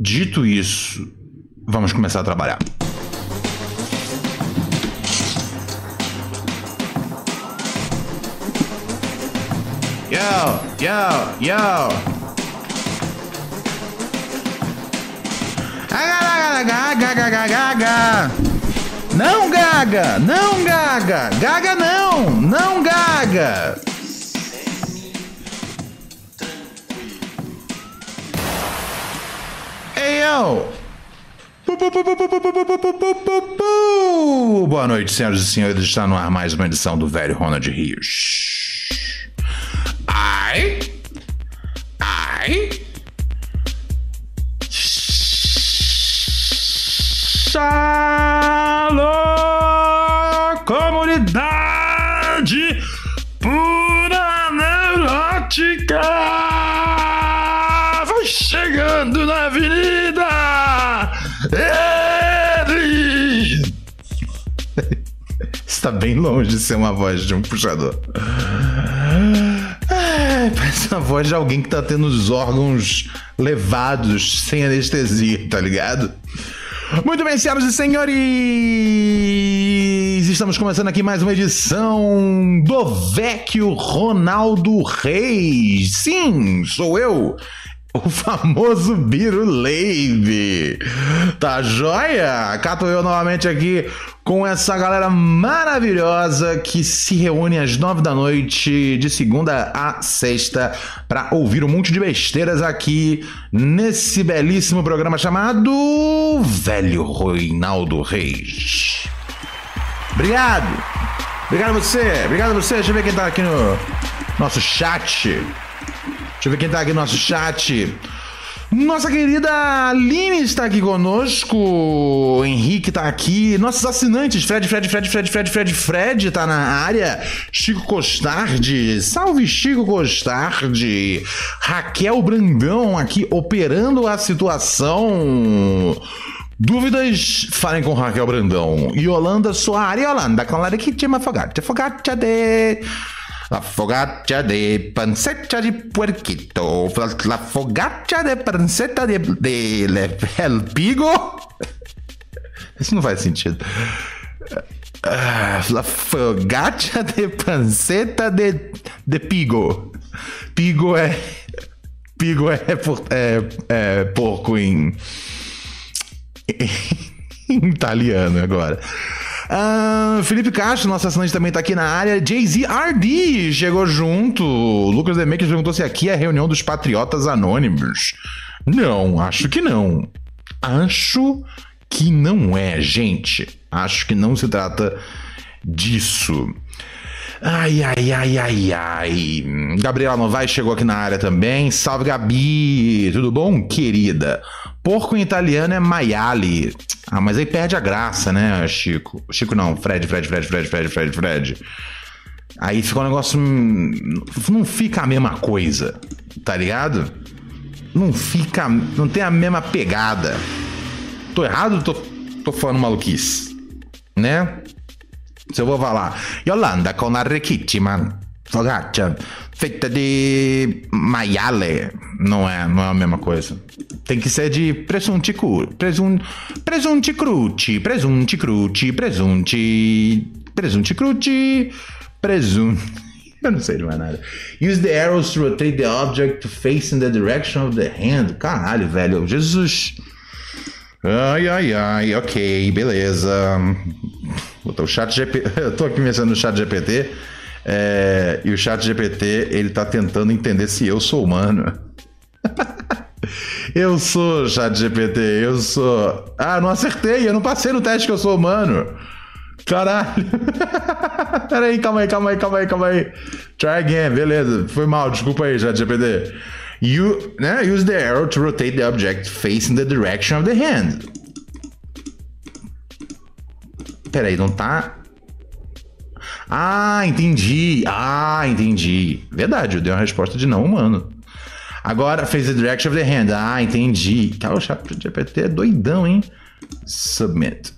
Dito isso, vamos começar a trabalhar. Yo, yo, yo. Gaga. Não, Gaga! Não, Gaga! Gaga não! Não, Gaga! Eu! Boa noite, senhoras e senhores. Está no ar mais uma edição do Velho Ronald Rios. Ai! Ai! Alô, comunidade pura neurótica! Está bem longe de ser uma voz de um puxador. É, parece uma voz de alguém que tá tendo os órgãos levados sem anestesia, tá ligado? Muito bem, senhoras e senhores! Estamos começando aqui mais uma edição do Vecchio Ronaldo Reis. Sim, sou eu, o famoso Biro Leive. Tá joia? Cato eu novamente aqui com essa galera maravilhosa que se reúne às nove da noite, de segunda a sexta, para ouvir um monte de besteiras aqui nesse belíssimo programa chamado Velho Reinaldo Reis. Obrigado! Obrigado a você! Obrigado a você! Deixa eu ver quem tá aqui no nosso chat. Deixa eu ver quem tá aqui no nosso chat. Nossa querida Aline está aqui conosco, o Henrique está aqui, nossos assinantes, Fred, Fred, Fred, Fred, Fred, Fred, Fred está na área, Chico Costardi, salve Chico Costardi, Raquel Brandão aqui operando a situação. Dúvidas? Falem com Raquel Brandão. Yolanda Soares, Yolanda, com la de que tinha afogado, afogado de... La fogaccia de pancetta di puerquito. La fogaccia de pancetta de, de, de el pigo. Isso não faz sentido. Uh, la fogaccia de pancetta de, de pigo. Pigo é. Pigo é, é, é porco em. em italiano agora. Uh, Felipe Castro, nosso assinante também tá aqui na área. Jay-Z RD chegou junto. Lucas Demakers perguntou se aqui é a reunião dos Patriotas Anônimos. Não, acho que não. Acho que não é, gente. Acho que não se trata disso. Ai, ai, ai, ai, ai. Gabriela Novaes chegou aqui na área também. Salve, Gabi. Tudo bom, querida? Porco em italiano é maiale. Ah, mas aí perde a graça, né, Chico? Chico não, Fred, Fred, Fred, Fred, Fred, Fred, Fred. Aí fica um negócio. Não fica a mesma coisa, tá ligado? Não fica. Não tem a mesma pegada. Tô errado tô, tô falando maluquice? Né? Se eu vou falar. Yolanda con arricchissima focaccia feita de maiale. Não é, não é a mesma coisa. Tem que ser de presunti cru, presun, presunti cruci, presunti cruci, presunti, presunti cruci, presunti. Eu não sei de mais nada. Use the arrows to rotate the object to face in the direction of the hand. Caralho, velho. Jesus. Ai, ai, ai. Ok, beleza. Botou o chat GPT. Eu tô aqui mexendo no chat GPT. É... E o chat GPT, ele tá tentando entender se eu sou humano. eu sou chat GPT, eu sou. Ah, não acertei, eu não passei no teste que eu sou humano. Caralho. Pera aí, calma aí, calma aí, calma aí, calma aí. Try again, beleza. Foi mal, desculpa aí, chat GPT. You, né, use the arrow to rotate the object facing the direction of the hand. Peraí, não tá. Ah, entendi. Ah, entendi. Verdade, eu dei uma resposta de não humano. Agora, face the direction of the hand. Ah, entendi. Cara, o chat GPT é doidão, hein? Submit.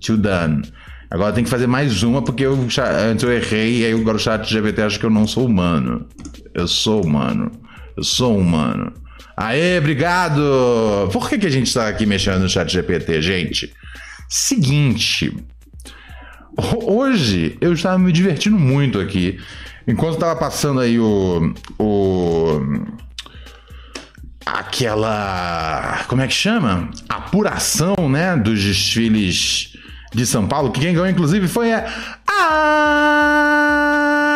To done. Agora tem que fazer mais uma, porque eu, antes eu errei, e aí agora o chat GPT acha que eu não sou humano. Eu sou humano. Eu sou humano. Aê, obrigado! Por que, que a gente tá aqui mexendo no chat GPT, gente? Seguinte. Hoje eu estava me divertindo muito aqui. Enquanto estava passando aí o. o aquela. Como é que chama? Apuração, né? Dos desfiles de São Paulo. Que quem ganhou, inclusive, foi a. a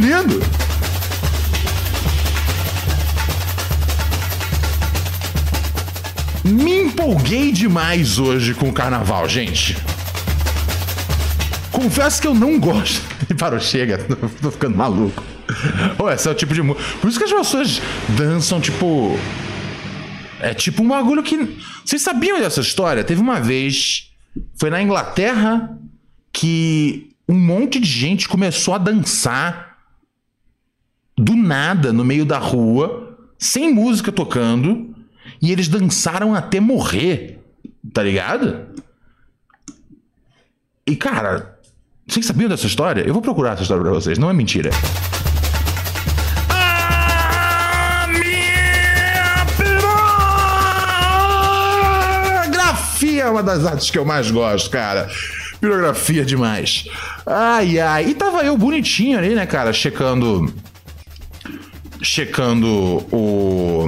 Lindo! Me empolguei demais hoje com o carnaval, gente. Confesso que eu não gosto. Parou, chega, tô ficando maluco. Ou esse é o tipo de música. Por isso que as pessoas dançam, tipo. É tipo um bagulho que. Vocês sabiam dessa história? Teve uma vez. Foi na Inglaterra que um monte de gente começou a dançar do nada no meio da rua, sem música tocando, e eles dançaram até morrer. Tá ligado? E cara, vocês sabiam dessa história? Eu vou procurar essa história pra vocês, não é mentira. Pirografia é uma das artes que eu mais gosto, cara. Pirografia demais. Ai, ai. E tava eu bonitinho ali, né, cara, checando. Checando o.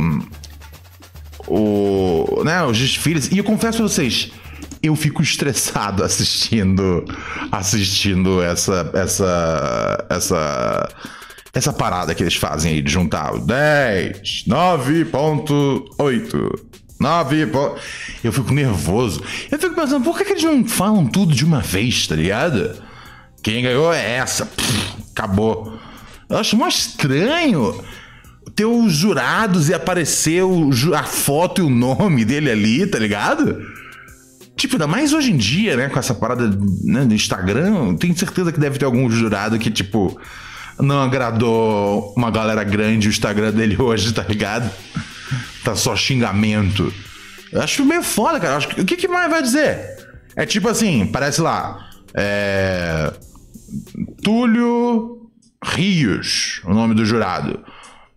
O. Né, os desfiles. E eu confesso a vocês, eu fico estressado assistindo. Assistindo essa. Essa. Essa. Essa parada que eles fazem aí de juntar o 10, 9.8. 9 pô. Eu fico nervoso. Eu fico pensando, por que, que eles não falam tudo de uma vez, tá ligado? Quem ganhou é essa. Pff, acabou. Eu acho mó estranho ter os jurados e aparecer o, a foto e o nome dele ali, tá ligado? Tipo, ainda mais hoje em dia, né? Com essa parada né, do Instagram, tenho certeza que deve ter algum jurado que, tipo, não agradou uma galera grande o Instagram dele hoje, tá ligado? tá só xingamento. Eu acho meio foda, cara. Acho, o que, que mais vai dizer? É tipo assim, parece lá. É. Túlio Rios, o nome do jurado.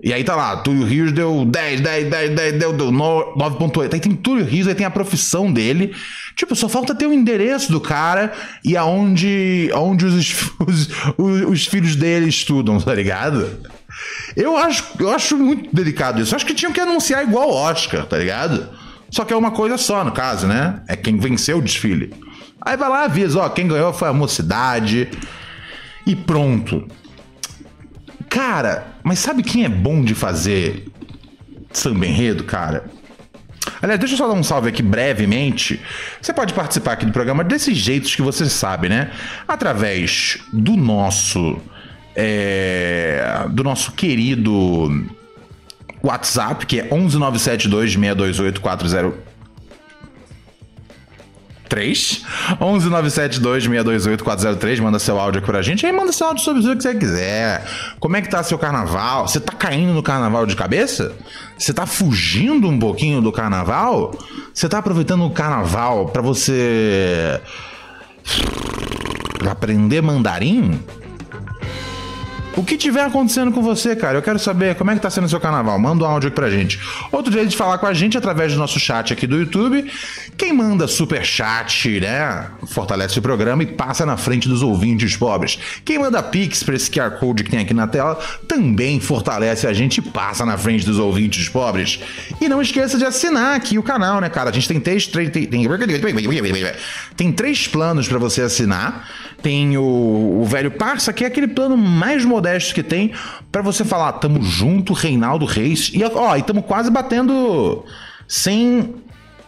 E aí tá lá, Túlio Rios deu 10, 10, 10, 10, deu, deu 9.8. Aí tem Túlio Rios, aí tem a profissão dele. Tipo, só falta ter o endereço do cara e aonde, aonde os, os, os, os filhos dele estudam, tá ligado? Eu acho, eu acho muito delicado isso. Eu acho que tinham que anunciar igual Oscar, tá ligado? Só que é uma coisa só, no caso, né? É quem venceu o desfile. Aí vai lá, avisa, ó, quem ganhou foi a mocidade. E pronto. Cara, mas sabe quem é bom de fazer samba enredo, cara? Aliás, deixa eu só dar um salve aqui brevemente. Você pode participar aqui do programa desses jeitos que você sabe, né? Através do nosso é, do nosso querido WhatsApp, que é 11972628403. 11972628403, manda seu áudio aqui pra gente. Aí manda seu áudio sobre o que você quiser. Como é que tá seu carnaval? Você tá caindo no carnaval de cabeça? Você tá fugindo um pouquinho do carnaval? Você tá aproveitando o carnaval para você aprender mandarim? O que tiver acontecendo com você, cara, eu quero saber como é que tá sendo o seu carnaval. Manda um áudio aqui pra gente. Outro jeito de falar com a gente é através do nosso chat aqui do YouTube. Quem manda super chat, né? Fortalece o programa e passa na frente dos ouvintes pobres. Quem manda pix pra esse QR Code que tem aqui na tela também fortalece a gente e passa na frente dos ouvintes pobres. E não esqueça de assinar aqui o canal, né, cara? A gente tem três, três tem, tem, tem três planos para você assinar. Tem o, o velho Parça, que é aquele plano mais modesto que tem para você falar, tamo junto, Reinaldo Reis. E ó, e tamo quase batendo sem,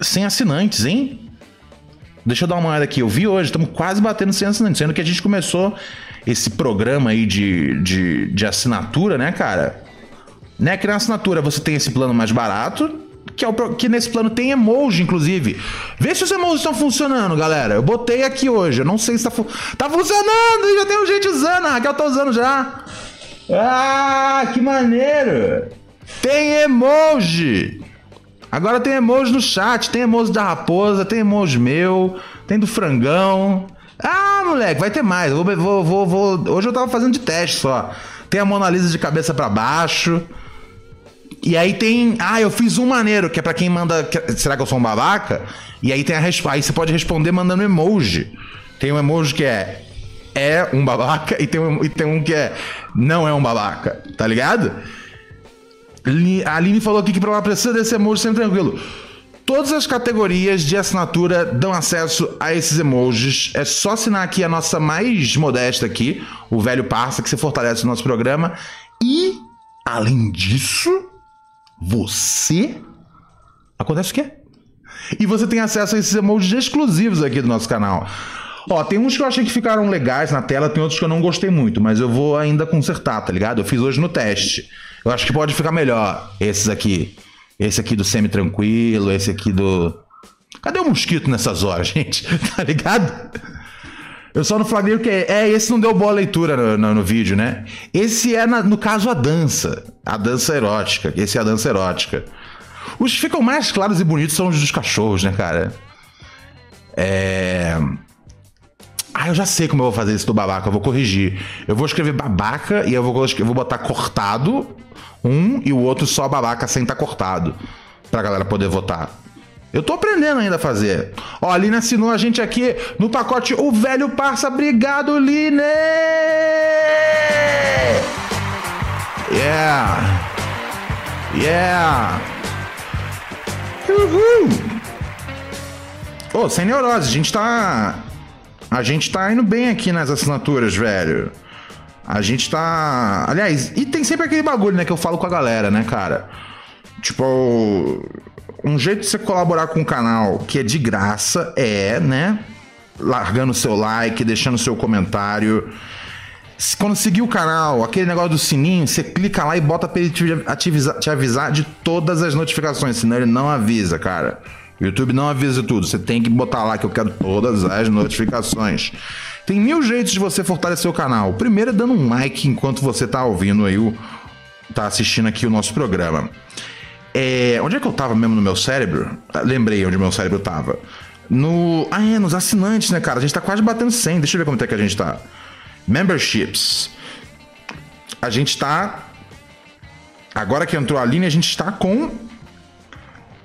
sem assinantes, hein? Deixa eu dar uma olhada aqui. Eu vi hoje, estamos quase batendo sem assinantes, sendo que a gente começou esse programa aí de, de, de assinatura, né, cara? Né, que na assinatura você tem esse plano mais barato, que, é o, que nesse plano tem emoji, inclusive. Vê se os emojis estão funcionando, galera. Eu botei aqui hoje. Eu não sei se tá, fu tá funcionando. Já tem gente usando. A Raquel tá usando já. Ah, que maneiro. Tem emoji. Agora tem emoji no chat, tem emoji da raposa, tem emoji meu, tem do frangão. Ah, moleque, vai ter mais. Vou, vou, vou, vou, Hoje eu tava fazendo de teste só. Tem a Mona Lisa de cabeça para baixo. E aí tem. Ah, eu fiz um maneiro, que é pra quem manda. Será que eu sou um babaca? E aí tem a resposta. Aí você pode responder mandando emoji. Tem um emoji que é. É um babaca e tem um, e tem um que é. Não é um babaca, tá ligado? A Aline falou aqui que pra ela precisa desse emoji sempre tranquilo. Todas as categorias de assinatura dão acesso a esses emojis. É só assinar aqui a nossa mais modesta aqui, o velho parça, que se fortalece o nosso programa. E, além disso, você. Acontece o quê? E você tem acesso a esses emojis exclusivos aqui do nosso canal. Ó, tem uns que eu achei que ficaram legais na tela, tem outros que eu não gostei muito, mas eu vou ainda consertar, tá ligado? Eu fiz hoje no teste. Eu acho que pode ficar melhor esses aqui. Esse aqui do semi-tranquilo, esse aqui do. Cadê o mosquito nessas horas, gente? tá ligado? Eu só não falei que é, é, esse não deu boa leitura no, no, no vídeo, né? Esse é, na, no caso, a dança. A dança erótica. Esse é a dança erótica. Os que ficam mais claros e bonitos são os dos cachorros, né, cara? É. Ah, eu já sei como eu vou fazer isso do babaca, eu vou corrigir. Eu vou escrever babaca e eu vou, eu vou botar cortado um e o outro só babaca sem estar tá cortado. Pra galera poder votar. Eu tô aprendendo ainda a fazer. Ó, a Line assinou a gente aqui no pacote O Velho Parça. Obrigado, Line! Yeah! Yeah! Uhul! Ô, oh, sem neurose, a gente tá. A gente tá indo bem aqui nas assinaturas, velho. A gente tá. Aliás, e tem sempre aquele bagulho, né, que eu falo com a galera, né, cara? Tipo, um jeito de você colaborar com o canal que é de graça é, né? Largando seu like, deixando seu comentário. Quando seguir o canal, aquele negócio do sininho, você clica lá e bota pra ele te avisar, te avisar de todas as notificações, senão ele não avisa, cara. O YouTube não avisa tudo. Você tem que botar lá que eu quero todas as notificações. Tem mil jeitos de você fortalecer o canal. primeiro é dando um like enquanto você tá ouvindo aí o. tá assistindo aqui o nosso programa. É, onde é que eu tava mesmo no meu cérebro? Ah, lembrei onde meu cérebro tava. No. Ah, é, nos assinantes, né, cara? A gente tá quase batendo 100. Deixa eu ver como é que a gente tá. Memberships. A gente tá. Agora que entrou a linha, a gente está com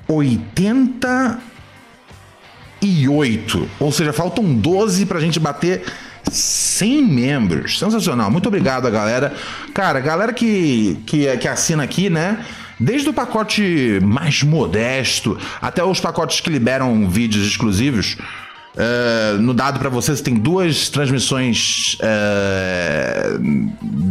88. Ou seja, faltam 12 pra gente bater 100 membros. Sensacional. Muito obrigado, galera. Cara, galera que, que, que assina aqui, né? Desde o pacote mais modesto até os pacotes que liberam vídeos exclusivos. Uh, no dado para vocês tem duas transmissões uh,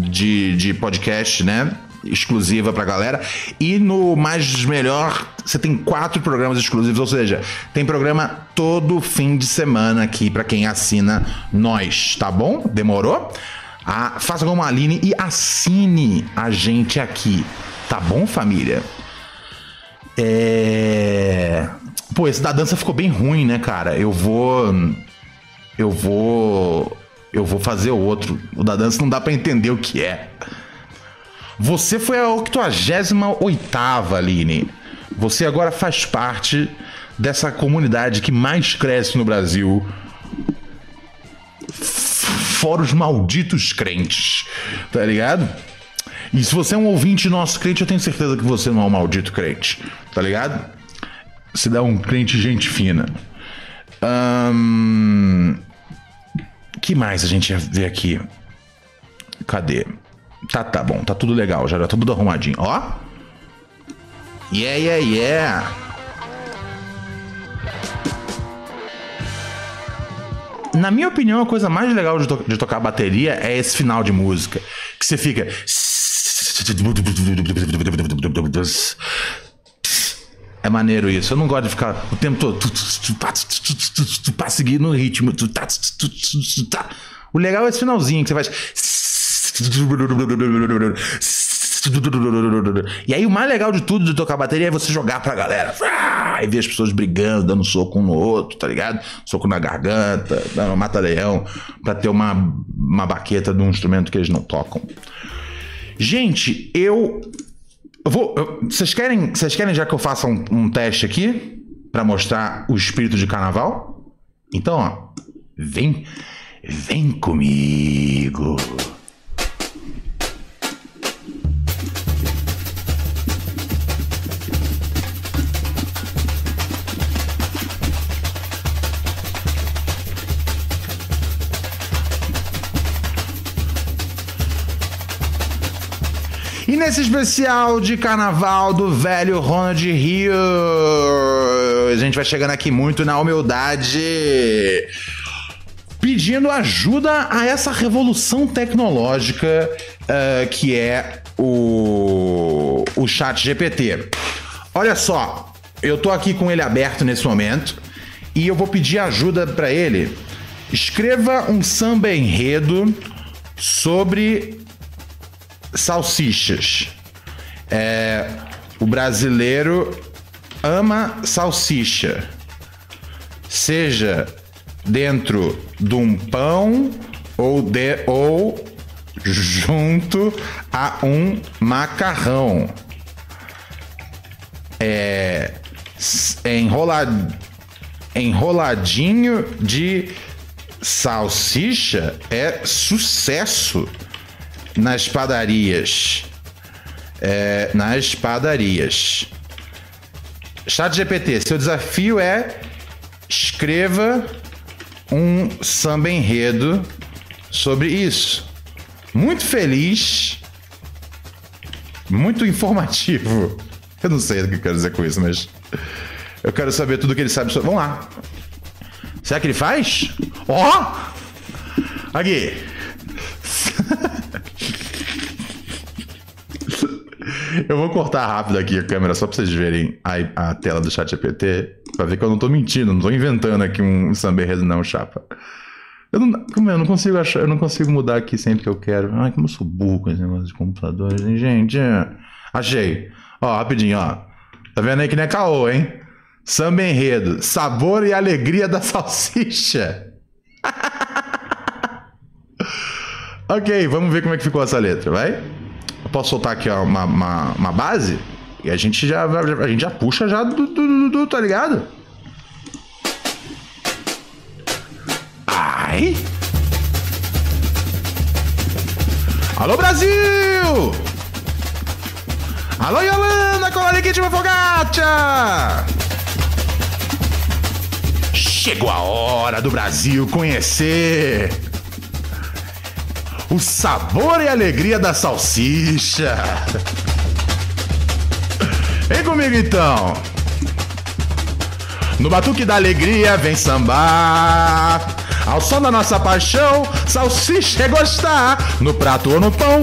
de, de podcast, né? exclusiva pra galera. E no Mais Melhor, você tem quatro programas exclusivos, ou seja, tem programa todo fim de semana aqui para quem assina nós, tá bom? Demorou? Ah, faça como a Aline e assine a gente aqui, tá bom, família? É. Pô, esse da dança ficou bem ruim, né, cara? Eu vou. Eu vou. Eu vou fazer outro. O da dança não dá para entender o que é. Você foi a 88 Aline. Você agora faz parte dessa comunidade que mais cresce no Brasil. Fora os malditos crentes. Tá ligado? E se você é um ouvinte nosso crente, eu tenho certeza que você não é um maldito crente. Tá ligado? Você dá um crente gente fina. Um... que mais a gente ia ver aqui? Cadê? Tá, tá bom, tá tudo legal, já tá tudo arrumadinho. Ó. Yeah, yeah, yeah. Na minha opinião, a coisa mais legal de, to de tocar bateria é esse final de música. Que você fica. É maneiro isso. Eu não gosto de ficar o tempo todo seguir no ritmo. O legal é esse finalzinho que você faz. E aí o mais legal de tudo de tocar bateria é você jogar pra galera. E ver as pessoas brigando, dando soco um no outro, tá ligado? Soco na garganta, dando mata-leão, pra ter uma, uma baqueta de um instrumento que eles não tocam. Gente, eu vou. vocês querem, vocês querem já que eu faça um, um teste aqui Pra mostrar o espírito de carnaval? Então, ó, vem, vem comigo. Nesse especial de carnaval do velho Ronald Rio, a gente vai chegando aqui muito na humildade, pedindo ajuda a essa revolução tecnológica eh, que é o, o Chat GPT. Olha só, eu tô aqui com ele aberto nesse momento e eu vou pedir ajuda para ele. Escreva um samba enredo sobre salsichas. É, o brasileiro ama salsicha. Seja dentro de um pão ou, de, ou junto a um macarrão. É, s- enrola, enroladinho de salsicha é sucesso nas padarias. É, nas padarias. Chat GPT, seu desafio é escreva um samba enredo sobre isso. Muito feliz, muito informativo. Eu não sei o que eu quero dizer com isso, mas eu quero saber tudo que ele sabe sobre. Vamos lá. Será que ele faz? Ó! Aqui. Eu vou cortar rápido aqui a câmera só pra vocês verem a, a tela do chat GPT. Pra ver que eu não tô mentindo, não tô inventando aqui um samba enredo não, chapa. Eu não, é? eu não consigo achar, eu não consigo mudar aqui sempre que eu quero. Ai, como eu sou burro com esse negócio de computador, hein, gente. é. Achei. Ó, rapidinho, ó. Tá vendo aí que não é caô, hein? Samba enredo, sabor e alegria da salsicha. ok, vamos ver como é que ficou essa letra, vai? Posso soltar aqui ó, uma, uma, uma base e a gente já, a gente já puxa já do, do, do, tá ligado? Ai! Alô Brasil! Alô Yolanda com a legítima Fogaccia! Chegou a hora do Brasil conhecer o sabor e alegria da salsicha. Vem comigo então. No batuque da alegria vem sambar. Ao som da nossa paixão, salsicha é gostar. No prato ou no pão,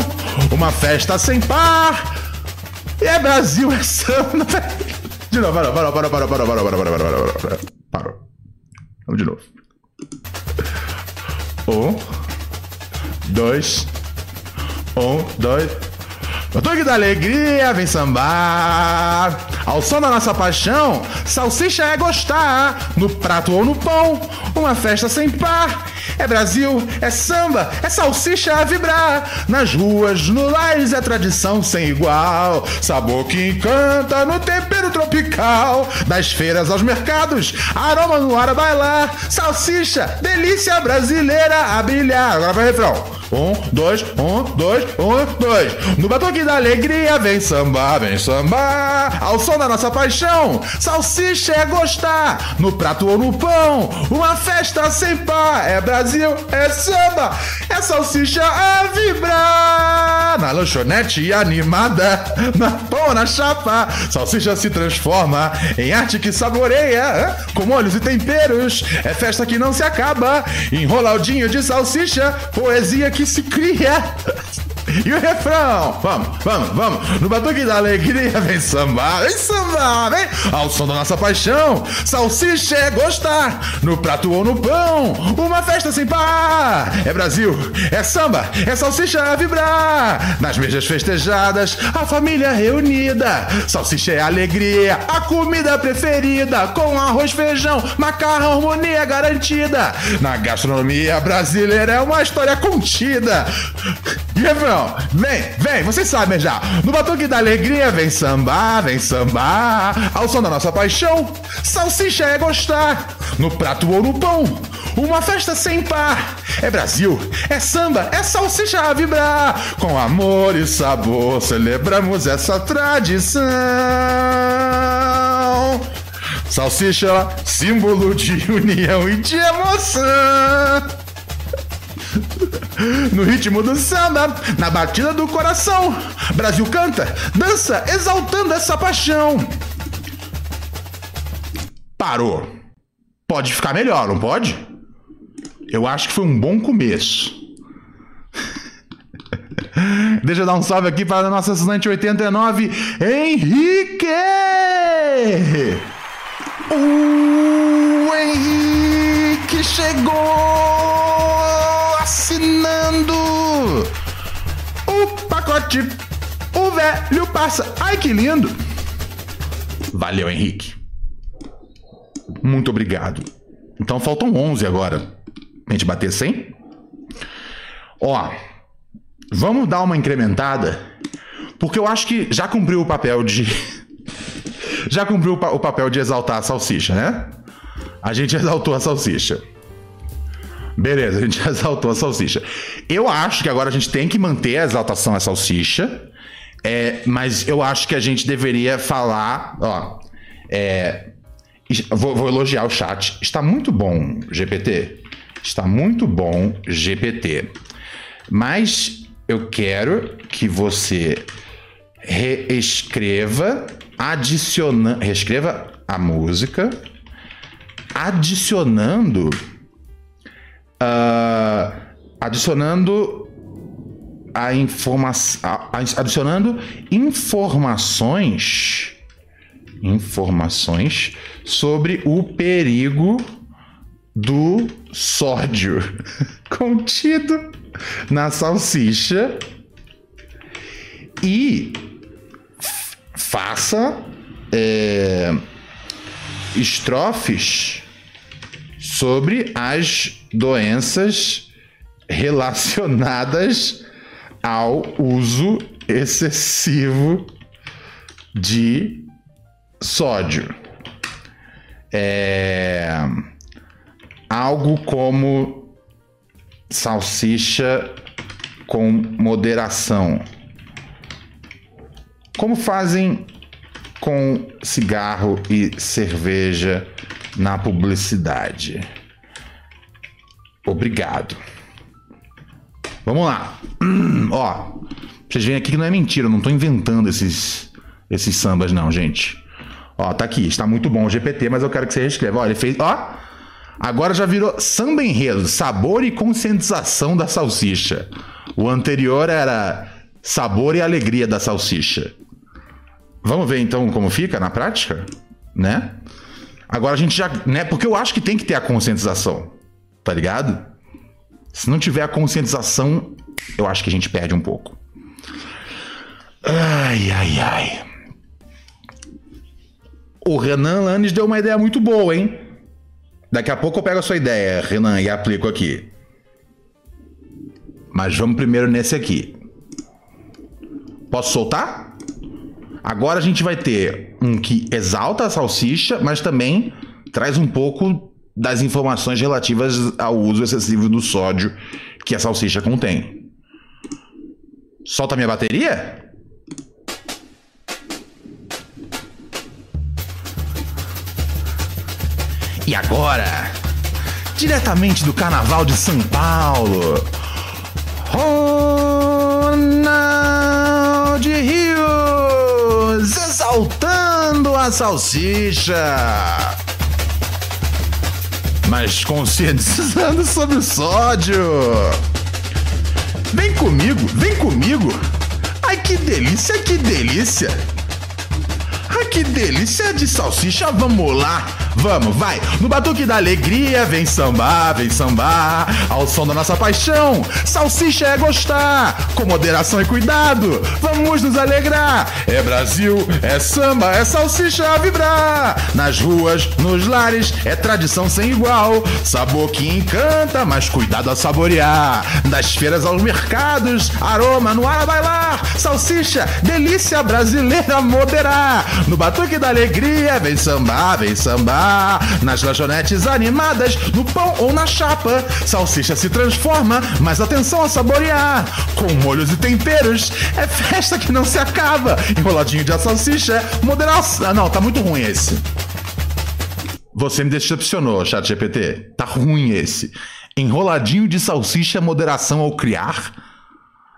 uma festa sem par. E é Brasil, é samba. De novo, parou, parou, parou, parou, parou, parou, parou, parou, parou, parou, parou. Parou. Vamos de novo. Um, dois, um, dois. No toque da alegria vem sambar. Ao som da nossa paixão, salsicha é gostar. No prato ou no pão, uma festa sem par. É Brasil, é samba, é salsicha a vibrar. Nas ruas, no lares é tradição sem igual. Sabor que encanta no tempero tropical. Das feiras aos mercados, aroma no ar a bailar. Salsicha, delícia brasileira a brilhar. Agora vai refrão. Um, dois, um, dois, um, dois. No batuque da alegria vem samba, vem samba. Ao som da nossa paixão, salsicha é gostar. No prato ou no pão, uma festa sem par. É Brasil, é samba, é salsicha a vibrar. Na lanchonete animada, na pão na chapa, salsicha se transforma em arte que saboreia. Com molhos e temperos, é festa que não se acaba. Enroladinho de salsicha, poesia que se cria. E o refrão? Vamos, vamos, vamos. No batuque da alegria vem samba, vem samba, vem. Ao som da nossa paixão, salsicha é gostar. No prato ou no pão, uma festa sem par. É Brasil, é samba, é salsicha a vibrar. Nas mesas festejadas, a família reunida. Salsicha é alegria, a comida preferida. Com arroz, feijão, macarrão, harmonia garantida. Na gastronomia brasileira é uma história contida. E refrão? Não. Vem, vem, vocês sabem já. No batuque da alegria, vem sambar, vem sambar. Ao som da nossa paixão, salsicha é gostar. No prato ou no pão, uma festa sem par. É Brasil, é samba, é salsicha a vibrar. Com amor e sabor, celebramos essa tradição. Salsicha, símbolo de união e de emoção. No ritmo do samba, na batida do coração, Brasil canta, dança, exaltando essa paixão. Parou. Pode ficar melhor, não pode? Eu acho que foi um bom começo. Deixa eu dar um salve aqui para a nossa assinante 89, Henrique! O Henrique chegou assinando o pacote. O velho passa. Ai que lindo! Valeu, Henrique. Muito obrigado. Então faltam 11 agora. A gente bater 100? Ó, vamos dar uma incrementada, porque eu acho que já cumpriu o papel de já cumpriu o papel de exaltar a salsicha, né? A gente exaltou a salsicha. Beleza, a gente exaltou a salsicha. Eu acho que agora a gente tem que manter a exaltação à salsicha, é, mas eu acho que a gente deveria falar, ó, é, vou, vou elogiar o chat. Está muito bom, GPT. Está muito bom, GPT. Mas eu quero que você reescreva adicionando. Reescreva a música, adicionando. Uh, adicionando a informação. Adicionando informações. Informações sobre o perigo do sódio contido na salsicha e faça é, estrofes sobre as doenças relacionadas ao uso excessivo de sódio. É, algo como salsicha com moderação. Como fazem com cigarro e cerveja na publicidade? Obrigado. Vamos lá. Ó, vocês veem aqui que não é mentira, eu não estou inventando esses, esses sambas, não, gente. Ó, tá aqui, está muito bom o GPT, mas eu quero que você reescreva. Ó, ele fez. Ó, agora já virou samba enredo, sabor e conscientização da salsicha. O anterior era sabor e alegria da salsicha. Vamos ver então como fica na prática, né? Agora a gente já, né? Porque eu acho que tem que ter a conscientização, tá ligado? Se não tiver a conscientização, eu acho que a gente perde um pouco. Ai, ai, ai. O Renan Lanes deu uma ideia muito boa, hein? Daqui a pouco eu pego a sua ideia, Renan, e aplico aqui. Mas vamos primeiro nesse aqui. Posso soltar? Agora a gente vai ter um que exalta a salsicha, mas também traz um pouco das informações relativas ao uso excessivo do sódio que a salsicha contém. Solta minha bateria? E agora, diretamente do Carnaval de São Paulo, Ronald Rio exaltando a salsicha. Mas conscientizando sobre o sódio. Vem comigo, vem comigo. Ai que delícia, que delícia. Ai que delícia de salsicha, vamos lá. Vamos, vai! No batuque da alegria, vem sambar, vem sambar. Ao som da nossa paixão, salsicha é gostar. Com moderação e cuidado, vamos nos alegrar. É Brasil, é samba, é salsicha a vibrar. Nas ruas, nos lares, é tradição sem igual. Sabor que encanta, mas cuidado a saborear. Das feiras aos mercados, aroma no ar a bailar. Salsicha, delícia brasileira moderar. No batuque da alegria, vem sambar, vem sambar. Nas lanchonetes animadas, no pão ou na chapa. Salsicha se transforma, mas atenção a saborear. Com molhos e temperos, é festa que não se acaba. Enroladinho de salsicha, moderação. Ah, não, tá muito ruim esse. Você me decepcionou, chat GPT. Tá ruim esse. Enroladinho de salsicha, moderação ao criar.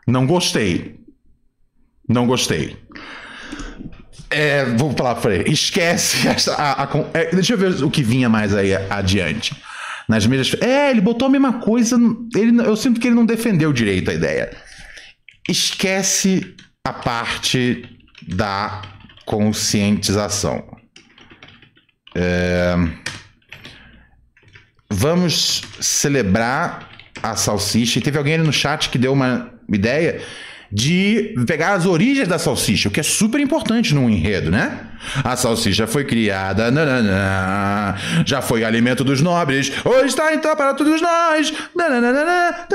Não gostei. Não gostei. É, vou falar pra ele. Esquece. Essa, a, a, é, deixa eu ver o que vinha mais aí adiante. Nas mesas. É, ele botou a mesma coisa. Ele, eu sinto que ele não defendeu direito a ideia. Esquece a parte da conscientização. É, vamos celebrar a salsicha. E teve alguém ali no chat que deu uma ideia de pegar as origens da salsicha, o que é super importante num enredo, né? A salsicha foi criada, nanana, já foi alimento dos nobres, hoje está então para todos nós. Nanana,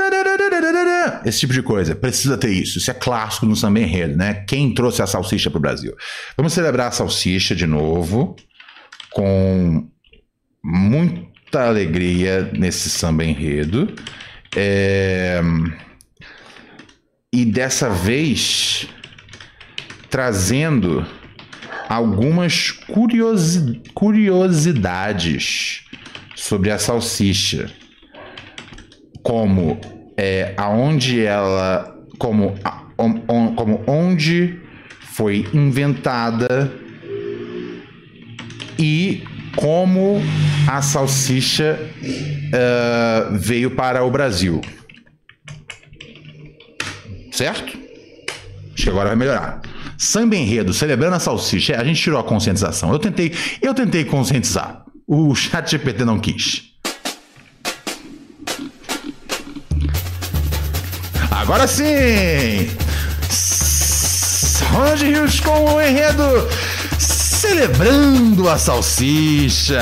esse tipo de coisa, precisa ter isso. Isso é clássico no samba enredo, né? Quem trouxe a salsicha para o Brasil? Vamos celebrar a salsicha de novo, com muita alegria nesse samba enredo. É e dessa vez trazendo algumas curiosi curiosidades sobre a salsicha, como é, aonde ela, como, on, on, como onde foi inventada e como a salsicha uh, veio para o Brasil. Certo? Acho que agora vai melhorar. Samba enredo, celebrando a salsicha. A gente tirou a conscientização. Eu tentei, eu tentei conscientizar. O chat GPT não quis. Agora sim! Ronald Rios com o enredo Celebrando a Salsicha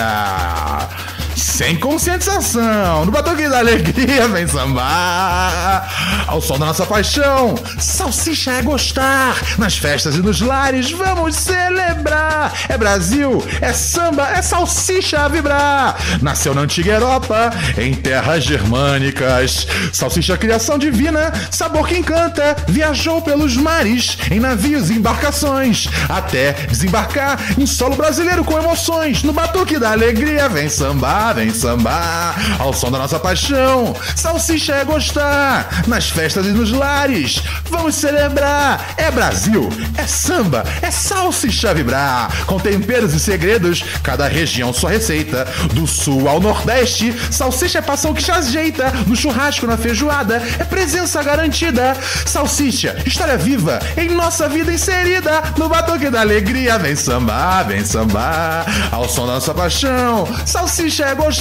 sem conscientização. No batuque da alegria vem sambar. Ao som da nossa paixão, salsicha é gostar. Nas festas e nos lares vamos celebrar. É Brasil, é samba, é salsicha a vibrar. Nasceu na antiga Europa, em terras germânicas. Salsicha criação divina, sabor que encanta. Viajou pelos mares, em navios e embarcações. Até desembarcar em solo brasileiro com emoções. No batuque da alegria vem sambar, vem sambar ao som da nossa paixão. Salsicha é gostar nas festas e nos lares. Vamos celebrar. É Brasil, é samba, é salsicha vibrar. Com temperos e segredos, cada região sua receita. Do sul ao nordeste, salsicha é passão que se ajeita. No churrasco, na feijoada, é presença garantida. Salsicha, história viva em nossa vida inserida. No batoque da alegria, vem sambar, vem sambar. Ao som da nossa paixão, salsicha é gostar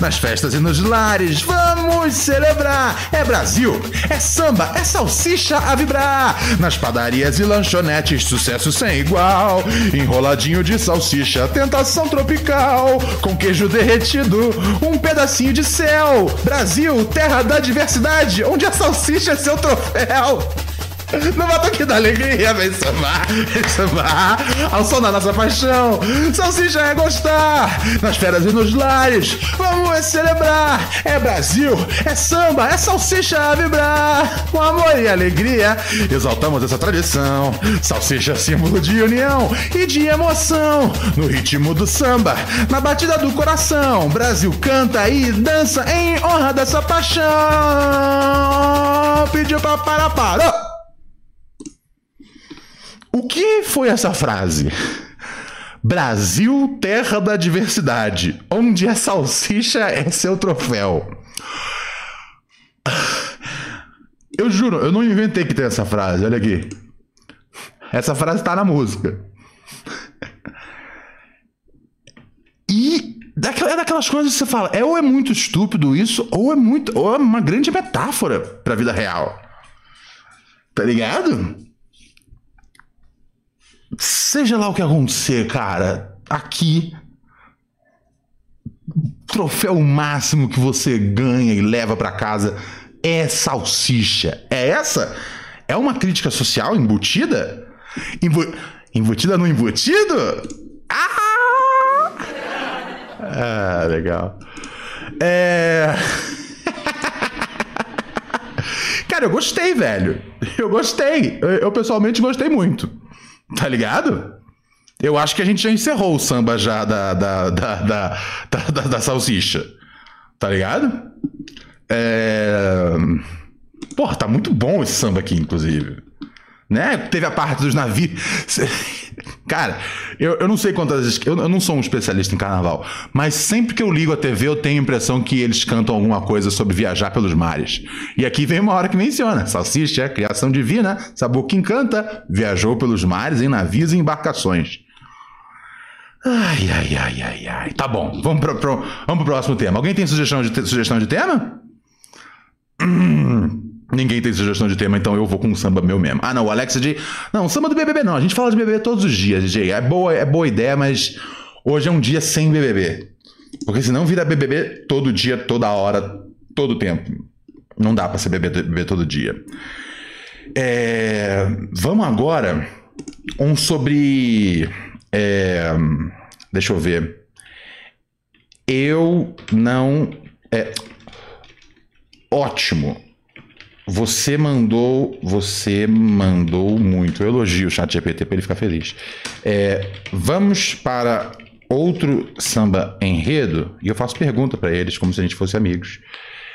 Nas festas e nos lares, vamos celebrar. É Brasil, é samba, é salsicha a vibrar. Nas padarias e lanchonetes, sucesso sem igual. Enroladinho de salsicha, tentação tropical. Com queijo derretido, um pedacinho de céu. Brasil, terra da diversidade, onde a salsicha é seu troféu. No batuque da alegria, vem sambar, vem sambar, ao som da nossa paixão. Salsicha é gostar, nas férias e nos lares, vamos celebrar. É Brasil, é samba, é salsicha a vibrar. Com amor e alegria, exaltamos essa tradição. Salsicha é símbolo de união e de emoção. No ritmo do samba, na batida do coração, Brasil canta e dança em honra dessa paixão. Pediu pra parar, parou. O que foi essa frase? Brasil, terra da diversidade, onde a salsicha é seu troféu. Eu juro, eu não inventei que tem essa frase, olha aqui. Essa frase tá na música. E é daquelas coisas que você fala, é ou é muito estúpido isso, ou é muito, ou é uma grande metáfora pra vida real. Tá ligado? Seja lá o que acontecer, cara, aqui troféu máximo que você ganha e leva pra casa é salsicha. É essa? É uma crítica social embutida? Embu- Embutida no embutido? Ah! Ah, legal. É. Cara, eu gostei, velho. Eu gostei. Eu, eu pessoalmente gostei muito. Tá ligado? Eu acho que a gente já encerrou o samba já da, da, da, da, da, da- salsicha. Tá ligado? É... Porra, tá muito bom esse samba aqui, inclusive. Né? Teve a parte dos navios. Cara, eu, eu não sei quantas vezes. Eu, eu não sou um especialista em carnaval, mas sempre que eu ligo a TV, eu tenho a impressão que eles cantam alguma coisa sobre viajar pelos mares. E aqui vem uma hora que menciona: Salsicha, é criação divina, sabor que encanta, viajou pelos mares em navios e embarcações. Ai, ai, ai, ai, ai. Tá bom, vamos pro, pro- vamos pro próximo tema. Alguém tem sugestão de, sugestão de tema? Hum, ninguém tem sugestão de tema, então eu vou com um samba meu mesmo. Ah, não, o Alex de. Não, samba do BBB não. A gente fala de BBB todos os dias, DJ. É boa, é boa ideia, mas hoje é um dia sem BBB. Porque senão vira BBB todo dia, toda hora, todo tempo. Não dá pra ser BBB todo dia. É, vamos agora um sobre. é, deixa eu ver. Eu não. É, ótimo. Você mandou. Você mandou muito. Eu elogio o chat GPT para ele ficar feliz. É, vamos para outro samba enredo. E eu faço pergunta para eles, como se a gente fosse amigos.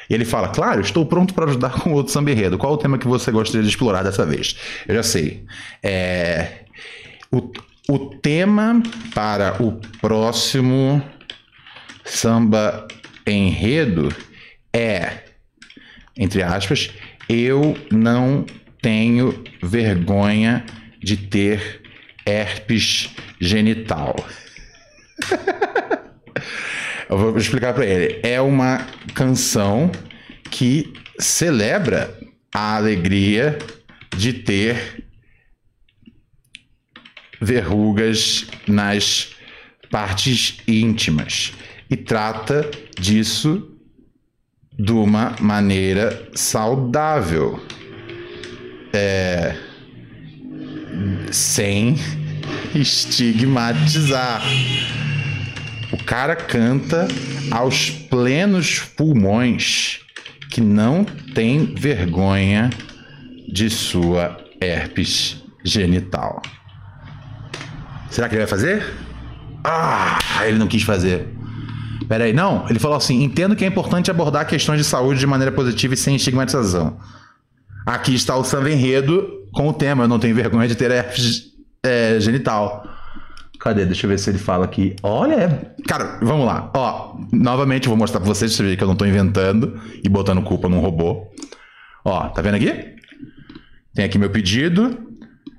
E ele fala: Claro, estou pronto para ajudar com outro samba enredo. Qual o tema que você gostaria de explorar dessa vez? Eu já sei. É, o, o tema para o próximo samba enredo é, entre aspas, eu não tenho vergonha de ter herpes genital. Eu vou explicar para ele. É uma canção que celebra a alegria de ter verrugas nas partes íntimas e trata disso de uma maneira saudável, é, sem estigmatizar. O cara canta aos plenos pulmões que não tem vergonha de sua herpes genital. Será que ele vai fazer? Ah, ele não quis fazer. Peraí, não. Ele falou assim: entendo que é importante abordar questões de saúde de maneira positiva e sem estigmatização. Aqui está o samba enredo com o tema: Eu não tenho vergonha de ter herpes é, genital. Cadê? Deixa eu ver se ele fala aqui. Olha, é- cara, vamos lá. Ó, novamente eu vou mostrar pra vocês, que eu não tô inventando e botando culpa num robô. Ó, tá vendo aqui? Tem aqui meu pedido.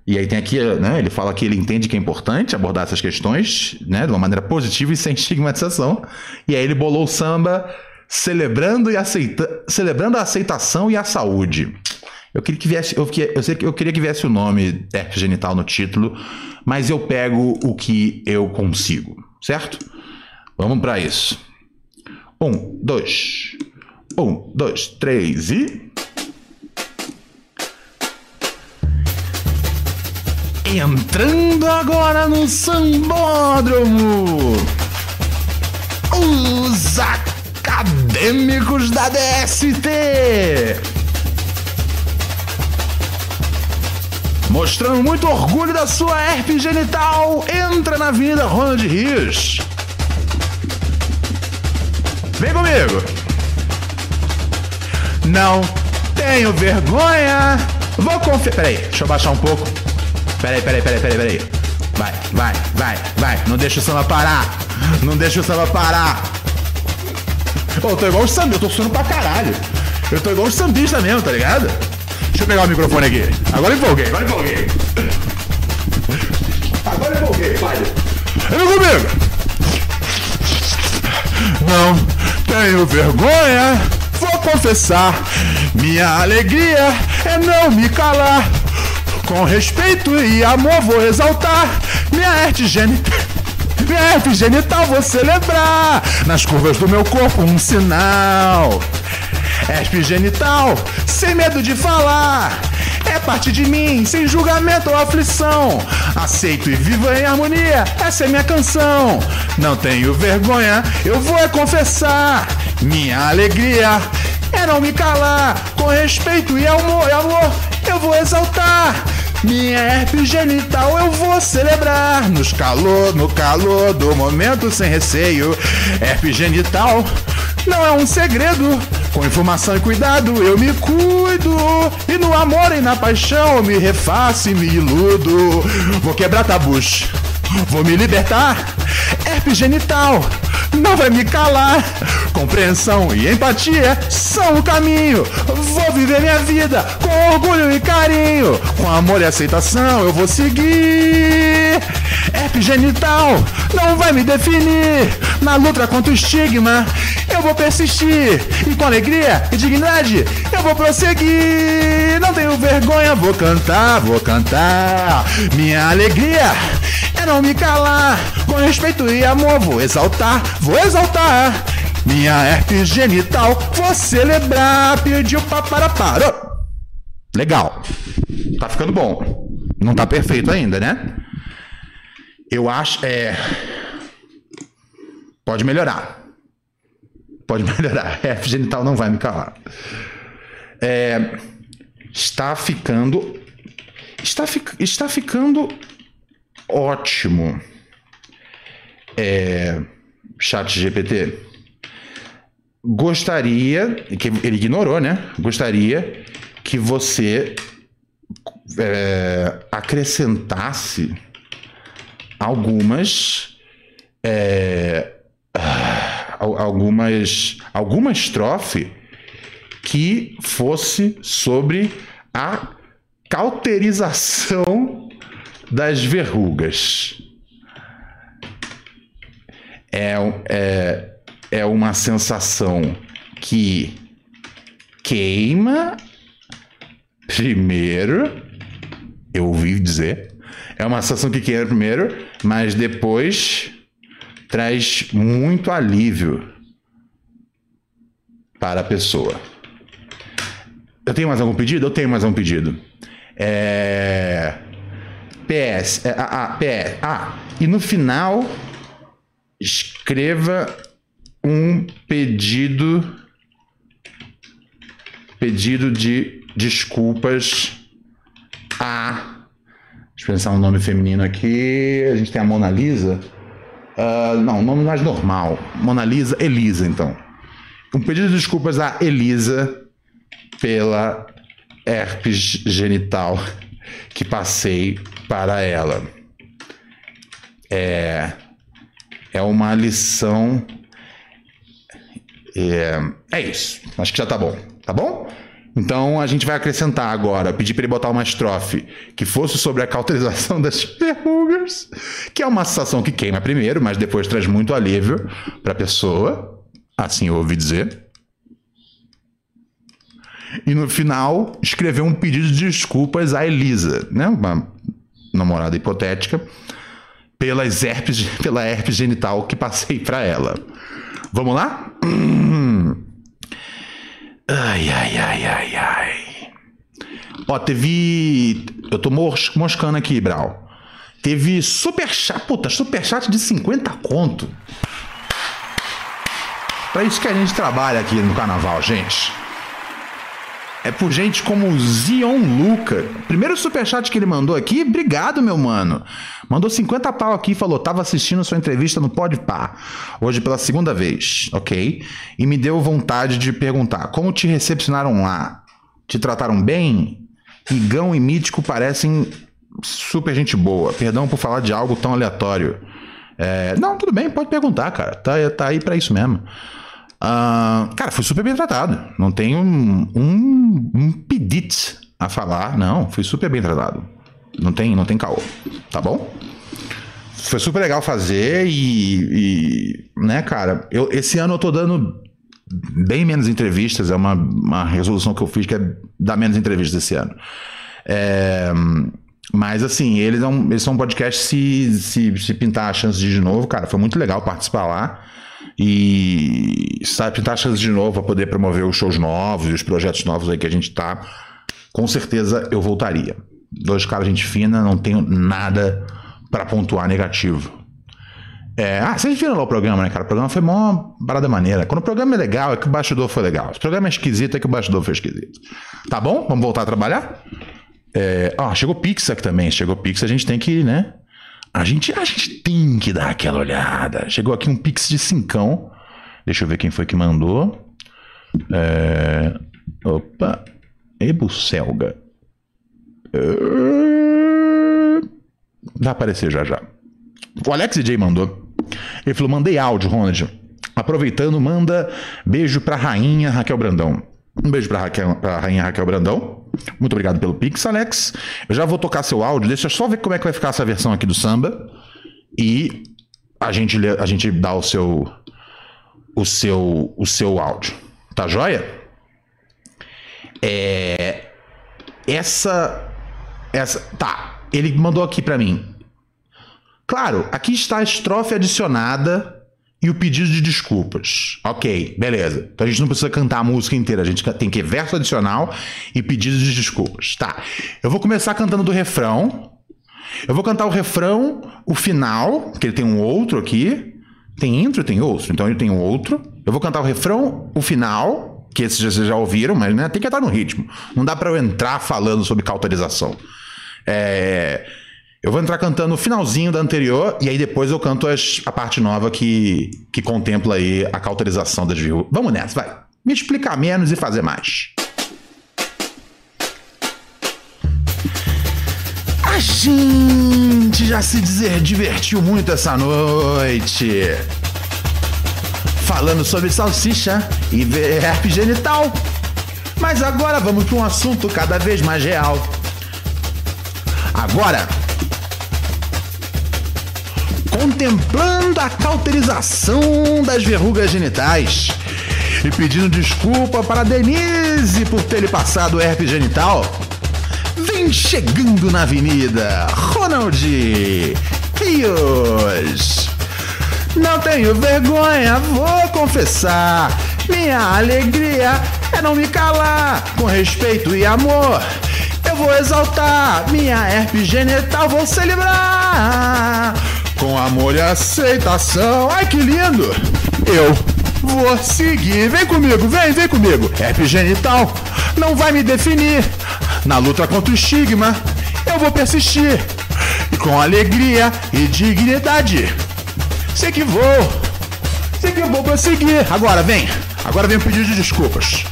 E aí tem aqui, né? Ele fala que ele entende que é importante abordar essas questões, né? De uma maneira positiva e sem estigmatização. E aí ele bolou o samba celebrando e aceita, celebrando a aceitação e a saúde. Eu queria que viesse, eu, eu sei eu queria que viesse o nome herpes genital no título, mas eu pego o que eu consigo, certo? Vamos para isso. Um, dois, um, dois, três e Entrando agora no Sambódromo, os acadêmicos da DST. Mostrando muito orgulho da sua herpes genital, entra na Avenida Ronald Rios. Vem comigo. Não tenho vergonha. Vou confiar. Peraí, deixa eu baixar um pouco. Peraí, peraí, peraí, peraí, peraí. Vai, vai, vai, vai. Não deixa o samba parar. Não deixa o samba parar. Pô, eu tô igual o samba, eu tô suando pra caralho. Eu tô igual o sambista mesmo, tá ligado? Deixa eu pegar o microfone aqui. Agora empolguei, agora empolguei. Agora empolguei, vai. Vem comigo. não tenho vergonha, vou confessar. Minha alegria é não me calar. Com respeito e amor vou exaltar minha arte genital. Minha arte genital vou celebrar. Nas curvas do meu corpo um sinal. Herpes genital, sem medo de falar. É parte de mim, sem julgamento ou aflição. Aceito e vivo em harmonia, essa é minha canção. Não tenho vergonha, eu vou é confessar. Minha alegria é não me calar. Com respeito e amor, e amor eu vou exaltar. Minha herpes genital eu vou celebrar nos calor, no calor do momento sem receio. Herpes genital não é um segredo. Com informação e cuidado eu me cuido. E no amor e na paixão eu me refaço e me iludo. Vou quebrar tabus, vou me libertar. Herpes genital não vai me calar. Compreensão e empatia são o caminho. Vou viver minha vida com orgulho e carinho. Com amor e aceitação eu vou seguir. Herpes genital não vai me definir. Na luta contra o estigma eu vou persistir. E com alegria e dignidade eu vou prosseguir. Não tenho vergonha, vou cantar, vou cantar. Minha alegria é não me calar. Com respeito e amor vou exaltar, vou exaltar. Minha herpes genital vou celebrar. Pediu para para. Legal. Tá ficando bom. Não tá perfeito ainda, né? Eu acho. É. Pode melhorar. Pode melhorar. Herpes genital não vai me calar. É, está ficando. Está, fi, está ficando ótimo. É, chat GPT. Gostaria, que ele ignorou, né? Gostaria que você é, acrescentasse algumas é, algumas alguma estrofe que fosse sobre a cauterização das verrugas. É, é, é uma sensação que queima primeiro, eu ouvi dizer, é uma sensação que queima primeiro, mas depois traz muito alívio para a pessoa. Eu tenho mais algum pedido? Eu tenho mais um pedido. É... PS. É, ah, PS. Ah, e no final, escreva um pedido. Pedido de desculpas a. Deixa eu pensar um nome feminino aqui. A gente tem a Mona Lisa. Uh, não, nome mais normal. Mona Lisa, Elisa, então. Um pedido de desculpas a Elisa pela herpes genital que passei para ela. É, é uma lição. É, é isso. Acho que já tá bom. Tá bom? Então a gente vai acrescentar agora, pedir para ele botar uma estrofe que fosse sobre a cauterização das verrugas, que é uma sensação que queima primeiro, mas depois traz muito alívio para a pessoa. Assim eu ouvi dizer e no final escreveu um pedido de desculpas à Elisa, né? Uma namorada hipotética, pelas herpes, pela herpes genital que passei para ela. Vamos lá? Ai, ai, ai, ai, ai. Ó, teve. Eu tô moscando aqui, Brau. Teve super chat. Puta, super chat de 50 conto. Pra isso que a gente trabalha aqui no carnaval, gente é por gente como Zion Luca. Primeiro superchat que ele mandou aqui, obrigado, meu mano. Mandou 50 pau aqui e falou: tava assistindo sua entrevista no Podpah, hoje pela segunda vez, ok? E me deu vontade de perguntar: como te recepcionaram lá? Te trataram bem? Igão e Mítico parecem super gente boa. Perdão por falar de algo tão aleatório. É, não, tudo bem, pode perguntar, cara. Tá, tá aí para isso mesmo. Uh, cara, fui super bem tratado. Não tenho um, um, um pedite a falar. Não, fui super bem tratado. Não tem, não tem caô. Tá bom? foi super legal fazer e, e, né, cara, eu, esse ano eu tô dando bem menos entrevistas, é uma, uma resolução que eu fiz que é dar menos entrevistas esse ano. É, mas assim, eles, um, eles são um podcast se, se, se pintar a chance de, de novo, cara, foi muito legal participar lá. E sabe, pintar a chance de novo para poder promover os shows novos e os projetos novos aí que a gente tá, com certeza eu voltaria. Dois caras gente fina, não tenho nada para pontuar negativo. É, ah, vocês viram lá o programa, né, cara? O programa foi uma parada maneira. Quando o programa é legal, é que o bastidor foi legal. Se o programa é esquisito, é que o bastidor foi esquisito. Tá bom? Vamos voltar a trabalhar? É, ah, chegou Pix aqui também. Chegou Pix, a gente tem que, né? A gente, a gente tem que dar aquela olhada. Chegou aqui um Pix de cincão. Deixa eu ver quem foi que mandou. É, opa. Ebucelga. É, vai aparecer já já. O Alex DJ mandou. Ele falou: mandei áudio, Ronald. Aproveitando, manda beijo pra rainha Raquel Brandão. Um beijo Raquel, pra rainha Raquel Brandão. Muito obrigado pelo Pix, Alex. Eu já vou tocar seu áudio. Deixa eu só ver como é que vai ficar essa versão aqui do samba. E a gente, a gente dá o seu, o seu, o seu áudio. Tá joia? É, essa, essa, tá. Ele mandou aqui para mim. Claro, aqui está a estrofe adicionada e o pedido de desculpas. Ok, beleza. Então a gente não precisa cantar a música inteira, a gente tem que verso adicional e pedido de desculpas. Tá. Eu vou começar cantando do refrão. Eu vou cantar o refrão, o final, que ele tem um outro aqui. Tem intro, tem outro. Então ele tem um outro. Eu vou cantar o refrão, o final, que esses vocês já ouviram, mas né, tem que estar no ritmo. Não dá para eu entrar falando sobre cauterização. É. Eu vou entrar cantando o finalzinho da anterior e aí depois eu canto as, a parte nova que, que contempla aí a cauterização das vírgulas. Vamos nessa, vai. Me explicar menos e fazer mais. A gente já se dizer, divertiu muito essa noite. Falando sobre salsicha e herpes genital. Mas agora vamos para um assunto cada vez mais real. Agora, contemplando a cauterização das verrugas genitais e pedindo desculpa para Denise por ter lhe passado herpes genital, vem chegando na avenida Ronald Rios. Não tenho vergonha, vou confessar. Minha alegria é não me calar. Com respeito e amor, eu vou exaltar. Minha herpes genital vou celebrar com amor e aceitação. Ai que lindo! Eu vou seguir. Vem comigo, vem, vem comigo. Rap genital não vai me definir. Na luta contra o estigma, eu vou persistir. E com alegria e dignidade. Sei que vou, sei que vou prosseguir. Agora vem, agora vem o pedido de desculpas.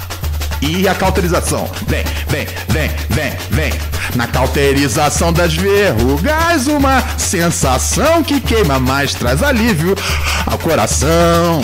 E a cauterização. Vem, vem, vem, vem, vem. Na cauterização das verrugas, uma sensação que queima mais traz alívio ao coração.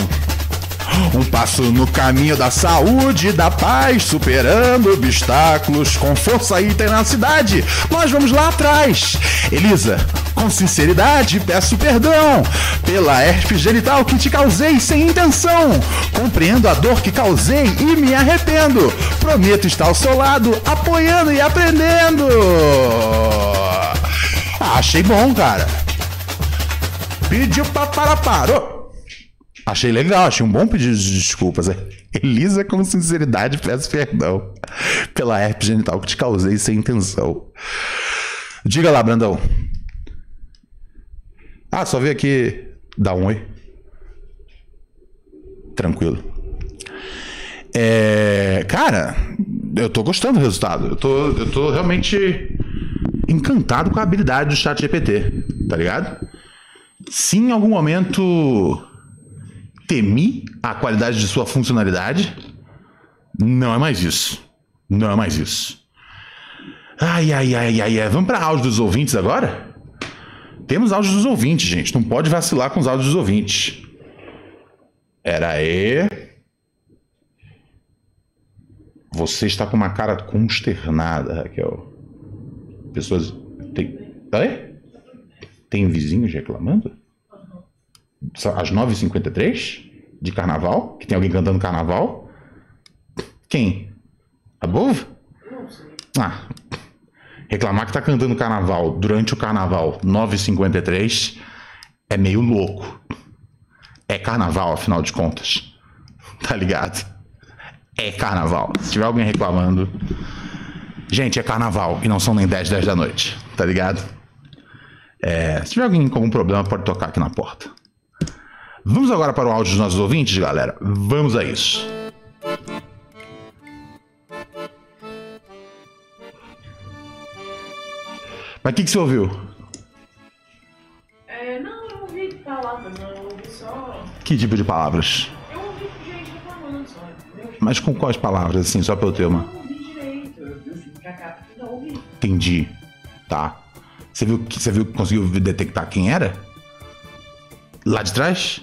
Um passo no caminho da saúde e da paz, superando obstáculos com força e tenacidade. Nós vamos lá atrás. Elisa, com sinceridade, peço perdão pela herpes genital que te causei sem intenção. Compreendo a dor que causei e me arrependo. Prometo estar ao seu lado, apoiando e aprendendo. Achei bom, cara. Pediu pra para parou. Achei legal, achei um bom pedido de desculpas. Elisa, com sinceridade, peço perdão pela herpes genital que te causei sem intenção. Diga lá, Brandão. Ah, só veio aqui dar um oi. Tranquilo. É, cara, eu tô gostando do resultado. Eu tô, eu tô realmente encantado com a habilidade do chat GPT, tá ligado? Se em algum momento temi a qualidade de sua funcionalidade. Não é mais isso. Não é mais isso. Ai, ai, ai, ai, ai. Vamos para áudio dos ouvintes agora? Temos áudio dos ouvintes, gente. Não pode vacilar com os áudios dos ouvintes. Era aí. Você está com uma cara consternada, Raquel. Pessoas. Tem. Oi? Tem vizinhos reclamando? Às 9h53 de carnaval? Que tem alguém cantando carnaval? Quem? A Bova? Ah, reclamar que tá cantando carnaval durante o carnaval 9h53 é meio louco. É carnaval, afinal de contas. Tá ligado? É carnaval. Se tiver alguém reclamando. Gente, é carnaval e não são nem 10, 10 da noite. Tá ligado? É, se tiver alguém com algum problema, pode tocar aqui na porta. Vamos agora para o áudio dos nossos ouvintes, galera? Vamos a isso. Mas o que, que você ouviu? É, não, eu ouvi palavras, eu ouvi só. Que tipo de palavras? Eu ouvi gente reclamando só, entendeu? Mas com quais palavras, assim, só pelo Eu tema? não ouvi direito, eu fui pra cá não ouvi. Entendi. Tá. Você viu que você viu que conseguiu detectar quem era? Lá de trás?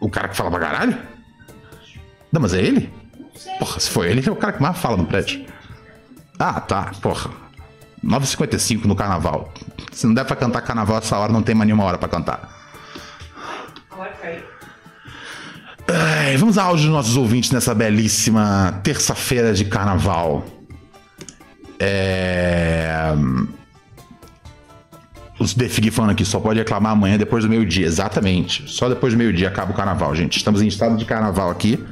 O cara que fala pra caralho? Não, mas é ele? Não sei. Porra, se for ele, ele é o cara que mais fala no prédio. Ah, tá. Porra. 9h55 no carnaval. Se não der pra cantar carnaval essa hora, não tem mais nenhuma hora pra cantar. Ai, vamos ao áudio dos nossos ouvintes nessa belíssima terça-feira de carnaval. É. Os Defigui falando aqui, só pode reclamar amanhã depois do meio-dia. Exatamente. Só depois do meio-dia acaba o carnaval, gente. Estamos em estado de carnaval aqui.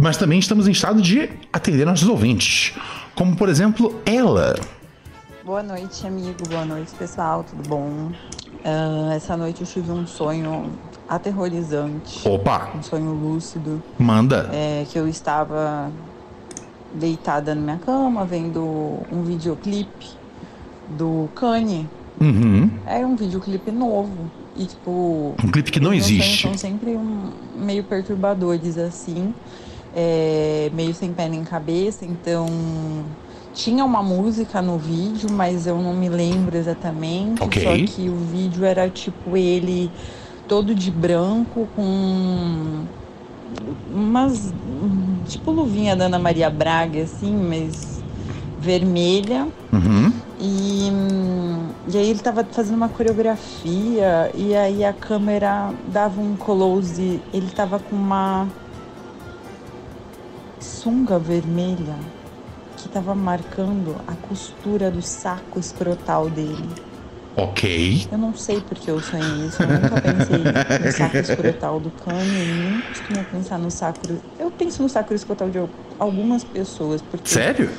Mas também estamos em estado de atender nossos ouvintes. Como, por exemplo, ela. Boa noite, amigo. Boa noite, pessoal. Tudo bom? Ah, essa noite eu tive um sonho aterrorizante, Opa, um sonho lúcido, manda. é, que eu estava deitada na minha cama vendo um videoclipe do Kanye. Uhum. Era um videoclipe novo e tipo Um clipe que não existe. São sempre um, meio perturbadores, assim, é, meio sem pé nem cabeça. Então, tinha uma música no vídeo, mas eu não me lembro exatamente. Ok. Só que o vídeo era tipo ele todo de branco, com umas. tipo luvinha da Ana Maria Braga, assim, mas vermelha. Uhum. E, e aí ele tava fazendo uma coreografia e aí a câmera dava um close, ele tava com uma sunga vermelha que tava marcando a costura do saco escrotal dele. Ok. Eu não sei porque eu sonhei isso, eu nunca pensei no saco escrotal do Kanye, eu nem costumo pensar no saco... Eu penso no saco escrotal de al- algumas pessoas, porque... Sério?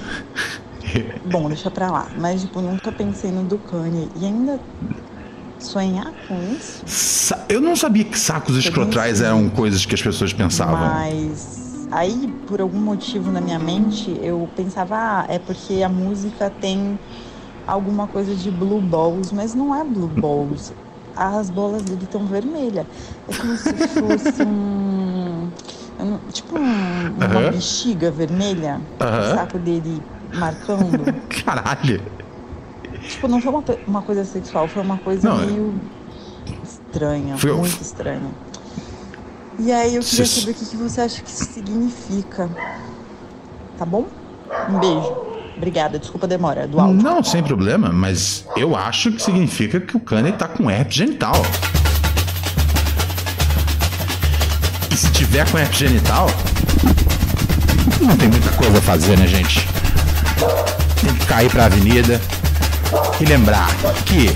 Bom, deixa pra lá. Mas, tipo, nunca pensei no do Kanye. E ainda sonhar com isso? Sa- Eu não sabia que sacos escrotais eram coisas que as pessoas pensavam. Mas aí, por algum motivo na minha mente, eu pensava, ah, é porque a música tem alguma coisa de blue balls, mas não é blue balls. As bolas dele estão vermelhas. É como se fosse um. Tipo um- uma bexiga vermelha. O saco dele marcando. Caralho. Tipo, não foi uma, uma coisa sexual, foi uma coisa Não, é- meio estranha, Foi- muito estranha. E aí eu queria saber o que, que você acha que isso significa. Tá bom? Um beijo. Obrigada, desculpa a demora do áudio. Não, sem problema, mas eu acho que significa que o Kanye tá com herpes genital. E se tiver com herpes genital, não tem muita coisa a fazer, né, gente? Tem que cair pra avenida e lembrar que.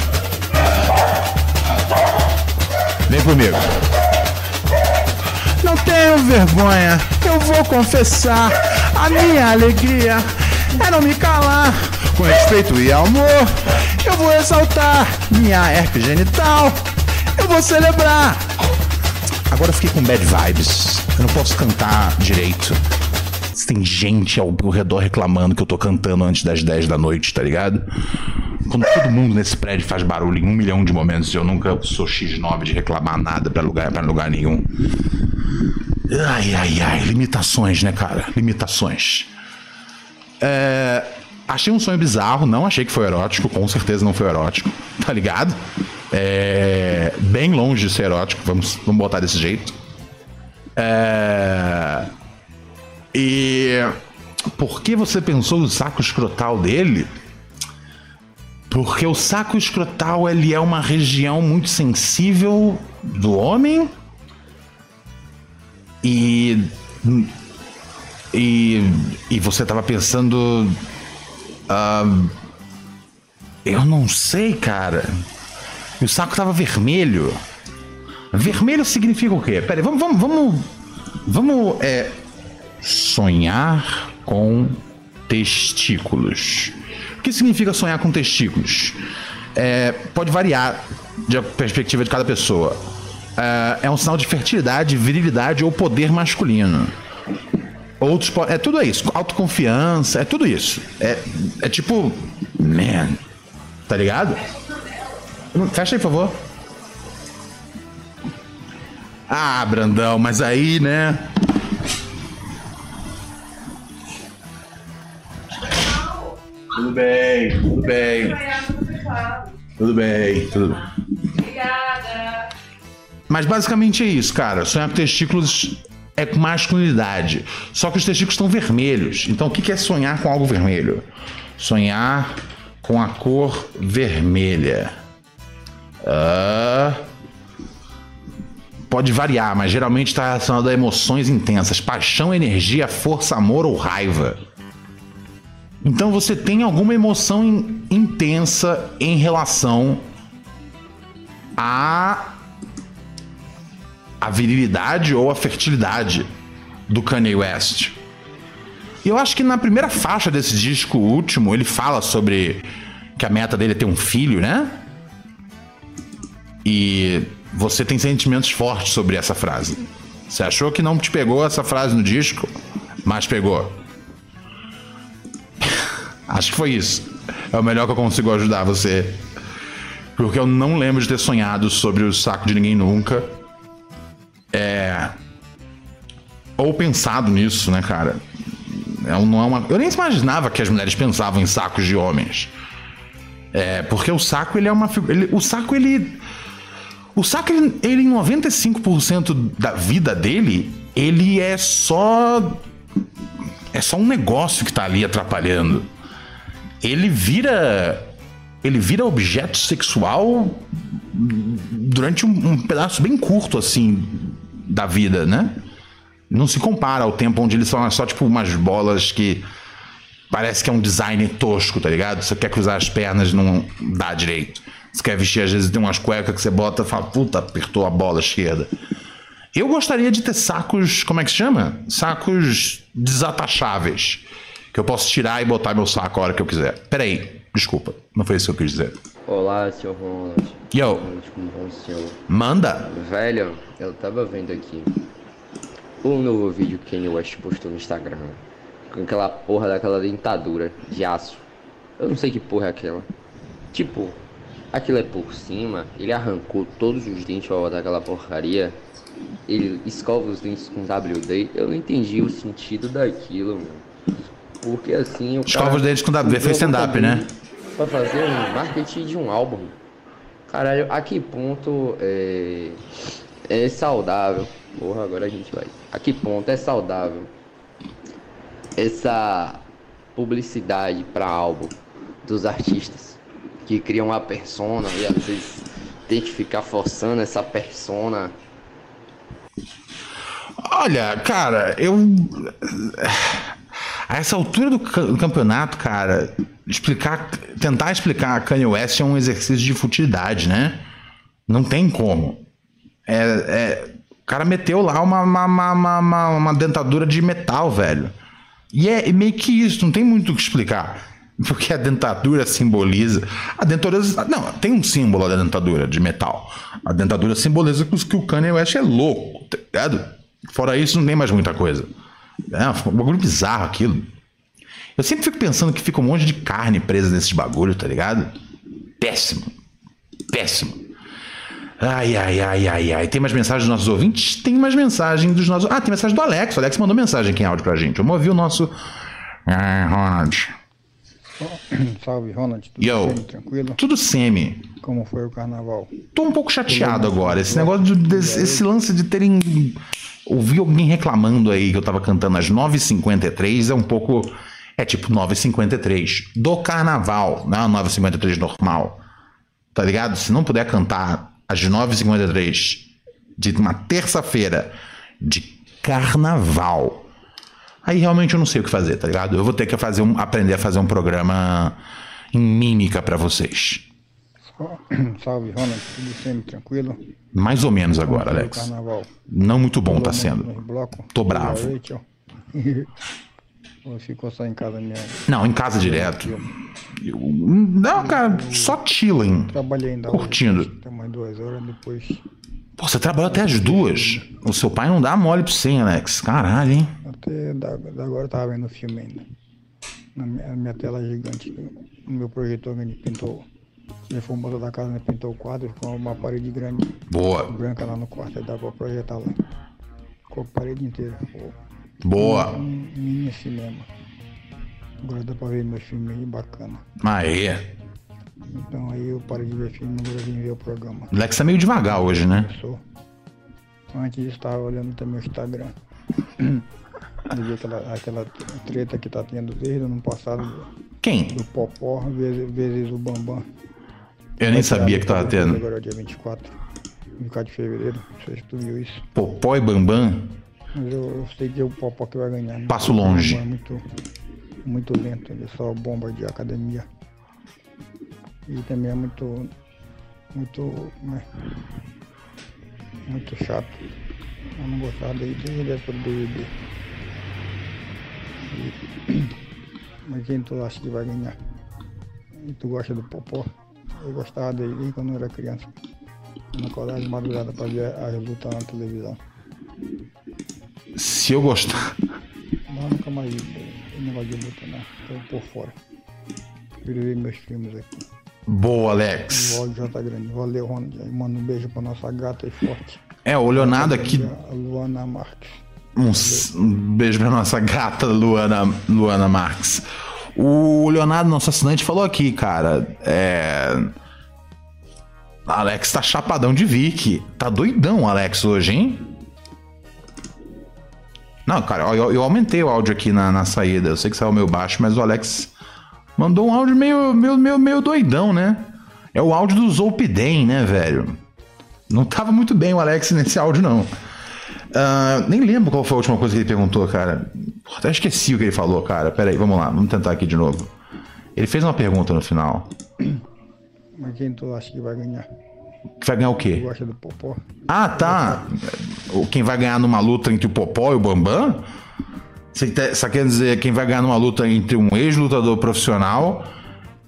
Vem comigo. Não tenho vergonha, eu vou confessar. A minha alegria é não me calar. Com respeito e amor, eu vou exaltar minha herpes genital. Eu vou celebrar. Agora eu fiquei com bad vibes. Eu não posso cantar direito. Tem gente ao redor reclamando que eu tô cantando antes das 10 da noite, tá ligado? Quando todo mundo nesse prédio faz barulho em um milhão de momentos, eu nunca sou X9 de reclamar nada pra lugar, pra lugar nenhum. Ai, ai, ai, limitações, né, cara? Limitações. É, achei um sonho bizarro, não achei que foi erótico, com certeza não foi erótico, tá ligado? É, bem longe de ser erótico, vamos, vamos botar desse jeito. É, e por que você pensou no saco escrotal dele? Porque o saco escrotal ele é uma região muito sensível do homem e e, e você tava pensando ah, eu não sei, cara. E o saco tava vermelho. Vermelho significa o quê? Pera aí, vamos, vamos, vamos, vamos é, sonhar com testículos. O que significa sonhar com testículos? É, pode variar de perspectiva de cada pessoa. É, é um sinal de fertilidade, virilidade ou poder masculino. Outros é tudo isso, autoconfiança, é tudo isso. É, é tipo, man, tá ligado? Fecha aí, por favor. Ah, Brandão, mas aí, né? Tudo bem, tudo bem, tudo bem, tudo bem. Obrigada. Mas basicamente é isso, cara. Sonhar com testículos é com masculinidade. Só que os testículos estão vermelhos. Então o que é sonhar com algo vermelho? Sonhar com a cor vermelha. Ah, pode variar, mas geralmente está relacionado a emoções intensas: paixão, energia, força, amor ou raiva. Então você tem alguma emoção in- intensa em relação a a virilidade ou a fertilidade do Kanye West. E eu acho que na primeira faixa desse disco último, ele fala sobre que a meta dele é ter um filho, né? E você tem sentimentos fortes sobre essa frase. Você achou que não te pegou essa frase no disco, mas pegou. Acho que foi isso. É o melhor que eu consigo ajudar você. Porque eu não lembro de ter sonhado sobre o saco de ninguém nunca. Ou pensado nisso, né, cara? É não é uma... Eu nem imaginava que as mulheres pensavam em sacos de homens. É, porque o saco, ele é uma. Ele, o saco, ele. O saco, ele, ele em 95% da vida dele, ele é só. É só um negócio que tá ali atrapalhando. Ele vira. Ele vira objeto sexual durante um, um pedaço bem curto, assim, da vida, né? Não se compara ao tempo onde eles são só, tipo, umas bolas que parece que é um design tosco, tá ligado? Você quer cruzar as pernas, não dá direito. Você quer vestir, às vezes tem umas cuecas que você bota e fala, puta, apertou a bola esquerda. Eu gostaria de ter sacos, como é que se chama? Sacos desatacháveis. Que eu posso tirar e botar meu saco a hora que eu quiser. Peraí, desculpa, não foi isso que eu quis dizer. Olá, senhor Ronald. Yo, como bom senhor. manda. Velho, eu tava vendo aqui o novo vídeo que Kanye West postou no Instagram. Com aquela porra daquela dentadura de aço. Eu não sei que porra é aquela. Tipo, aquilo é por cima. Ele arrancou todos os dentes pra botar aquela porcaria. Ele escova os dentes com WD. Eu não entendi o sentido daquilo, mano. Porque assim. O Escova os dentes com WD, fez stand-up, né? Pra fazer um marketing de um álbum. Caralho, a que ponto é, é saudável? Porra, agora a gente vai. A que ponto é saudável essa publicidade pra álbum dos artistas que criam uma persona e às vezes tem que ficar forçando essa persona. Olha, cara, eu. A essa altura do campeonato, cara, explicar, tentar explicar a Kanye West é um exercício de futilidade, né? Não tem como. É, é- o cara meteu lá uma, uma, uma, uma- uma- dentadura de metal, velho. E é meio que isso, não tem muito o que explicar. Porque a dentadura simboliza. A dentadura. Não, tem um símbolo da dentadura de metal. A dentadura simboliza que o Kanye West é louco, tá ligado? Fora isso, não tem mais muita coisa. É um bagulho bizarro aquilo. Eu sempre fico pensando que fica um monte de carne presa nesses bagulhos, tá ligado? Péssimo. Péssimo. Ai, ai, ai, ai, ai. Tem mais mensagens dos nossos ouvintes? Tem mais mensagem dos nossos. Ah, tem mensagem do Alex. O Alex mandou mensagem aqui em áudio pra gente. Vamos ouvir o nosso. Ah, Ronald. Salve, Ronald. Tudo Yo. bem? Tranquilo? Tudo semi. Como foi o carnaval? Tô um pouco chateado agora. Esse negócio de, desse- esse lance de terem. Ouvi alguém reclamando aí que eu tava cantando às 9h53 é um pouco. é tipo 9h53 do carnaval, não é 9h53 normal. Tá ligado? Se não puder cantar às 9h53 de uma terça-feira de carnaval, aí realmente eu não sei o que fazer, tá ligado? Eu vou ter que fazer um, aprender a fazer um programa em mímica para vocês. Salve, Ronald, tudo sempre tranquilo? Mais ou menos agora, Alex. Carnaval. Não muito bom tá Pulou sendo. blocos? Tô bravo. Ou ficou só em casa mesmo? Não, em casa direto. Eu- não, cara, só chilling. Trabalhei ainda Curtindo. hoje, até mais duas horas, depois Pô, você trabalhou até as duas. O seu pai não dá mole pra você, hein, Alex. Caralho, hein? até da, da agora eu tava vendo o filme ainda. Na minha, na minha tela gigante, no meu projetor gente pintou. A reforma da casa, né, pintou o quadro, ficou uma parede grande, Boa, branca lá no quarto, aí dá pra projetar lá. Ficou a parede inteira, ficou boa. mini cinema. Agora dá pra ver meus filmes aí, bacana. Aê. Então aí eu parei de ver filme, agora vim ver o programa. O Alex tá meio devagar hoje, né? Começou. Antes disso, estava olhando também o Instagram. Eu vi aquela, aquela treta que tá tendo desde o ano passado do, Quem? do Popó vezes, vezes o Bambam. Eu nem sabia que tava tendo. Agora é dia 24, 24 de fevereiro. Não sei se tu viu isso. Popó e Bambam. Mas eu, eu sei que é o Popó que vai ganhar. né? Passo longe. É muito, muito lento, ele é só bomba de academia. E também é muito. Muito. Né? Muito chato. Eu não gostava dele época do BBB. Mas quem tu acha que vai ganhar? E tu gosta do Popó? Eu gostava dele quando eu era criança. Eu acordava de madrugada pra ver as lutas na televisão. Se eu gostar. Mais vi esse negócio de luta, não. Tô por fora. Ver meus filmes aqui. Boa, O Alex. áudio já tá grande. Valeu, Ronald. Aí Manda um beijo pra nossa gata e forte. É, o Leonardo aqui. A Luana Marques. Um, um beijo pra nossa gata Luana, Luana Marques. O Leonardo, nosso assinante, falou aqui, cara. É. Alex tá chapadão de Vic. Tá doidão o Alex hoje, hein? Não, cara, eu, eu aumentei o áudio aqui na, na saída. Eu sei que saiu meio baixo, mas o Alex mandou um áudio meio, meio, meio, meio doidão, né? É o áudio do Zolpidem, né, velho? Não tava muito bem o Alex nesse áudio, não. Ah, nem lembro qual foi a última coisa que ele perguntou, cara. Porra, até esqueci o que ele falou, cara. Pera aí, vamos lá, vamos tentar aqui de novo. Ele fez uma pergunta no final. Mas quem tu acha que vai ganhar? Que vai ganhar o quê? gosta do Popó? Ah, tá. O- Quem vai ganhar numa luta entre o Popó e o Bambam? Você te- Você quer dizer quem vai ganhar numa luta entre um ex-lutador profissional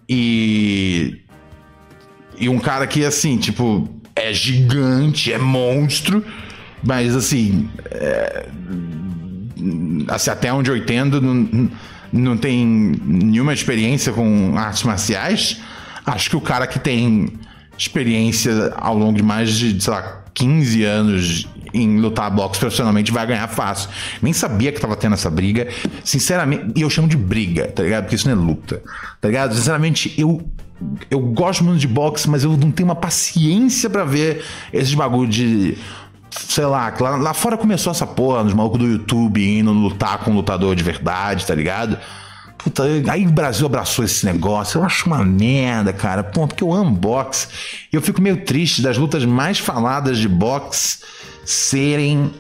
e. E um cara que, assim, tipo, é gigante, é monstro, mas, assim. é, assim até onde eu entendo, não, não tem nenhuma experiência com artes marciais. Acho que o cara que tem experiência ao longo de mais de, sei lá, 15 anos em lutar boxe profissionalmente vai ganhar fácil. Nem sabia que tava tendo essa briga. Sinceramente, e eu chamo de briga, tá ligado? Porque isso não é luta, tá ligado? Sinceramente, eu eu gosto muito de boxe, mas eu não tenho uma paciência pra ver esses bagulho de sei lá, lá, lá fora começou essa porra, nos malucos do YouTube indo lutar com um lutador de verdade, tá ligado? Puta, aí o Brasil abraçou esse negócio. Eu acho uma merda, cara. Pô, porque eu amo boxe. Eu fico meio triste das lutas mais faladas de boxe serem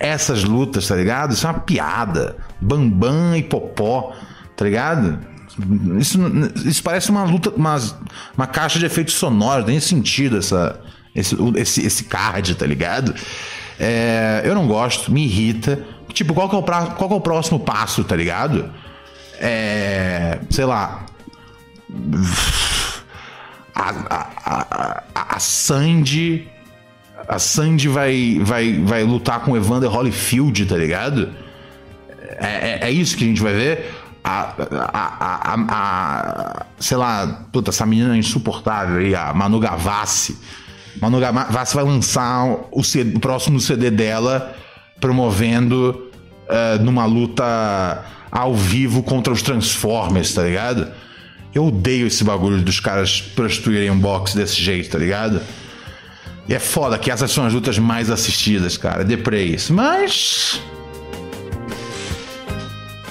essas lutas, tá ligado? Isso é uma piada. Bambam e Popó, tá ligado? Isso, isso parece uma luta, uma, uma caixa de efeitos sonoros, tem sentido essa, esse, esse, esse card, tá ligado? É, eu não gosto, me irrita. Tipo, qual que, é o pra, qual que é o próximo passo, tá ligado? É, sei lá. A, a, a, a, Sandy. A Sandy vai, vai, vai lutar com Evander Holyfield, tá ligado? É, é, é isso que a gente vai ver? A, a, a, sei lá, puta, essa menina insuportável aí, a Manu Gavassi. Manu Gavassi vai lançar o, CD, o próximo CD dela promovendo uh, numa luta ao vivo contra os Transformers, tá ligado? Eu odeio esse bagulho dos caras prostituírem um boxe desse jeito, tá ligado? E é foda que essas são as lutas mais assistidas, cara. Deprê isso. Mas.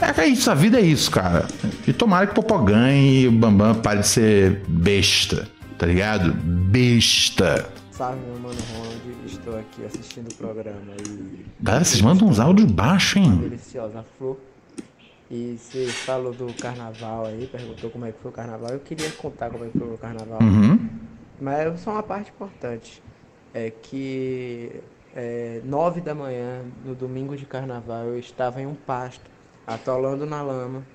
É que é isso, a vida é isso, cara. E tomara que o Popó ganhe e o Bambam pare de ser besta, tá ligado? Besta. Salve, meu mano Ronald. Estou aqui assistindo o programa e. Galera, vocês mandam uns áudios baixos, hein? Deliciosa flor. E você falou do carnaval aí, perguntou como é que foi o carnaval. Eu queria contar como é que foi o carnaval. Uhum. Mas só uma parte importante. É que é, nove da manhã, no domingo de carnaval, eu estava em um pasto, atolando na lama,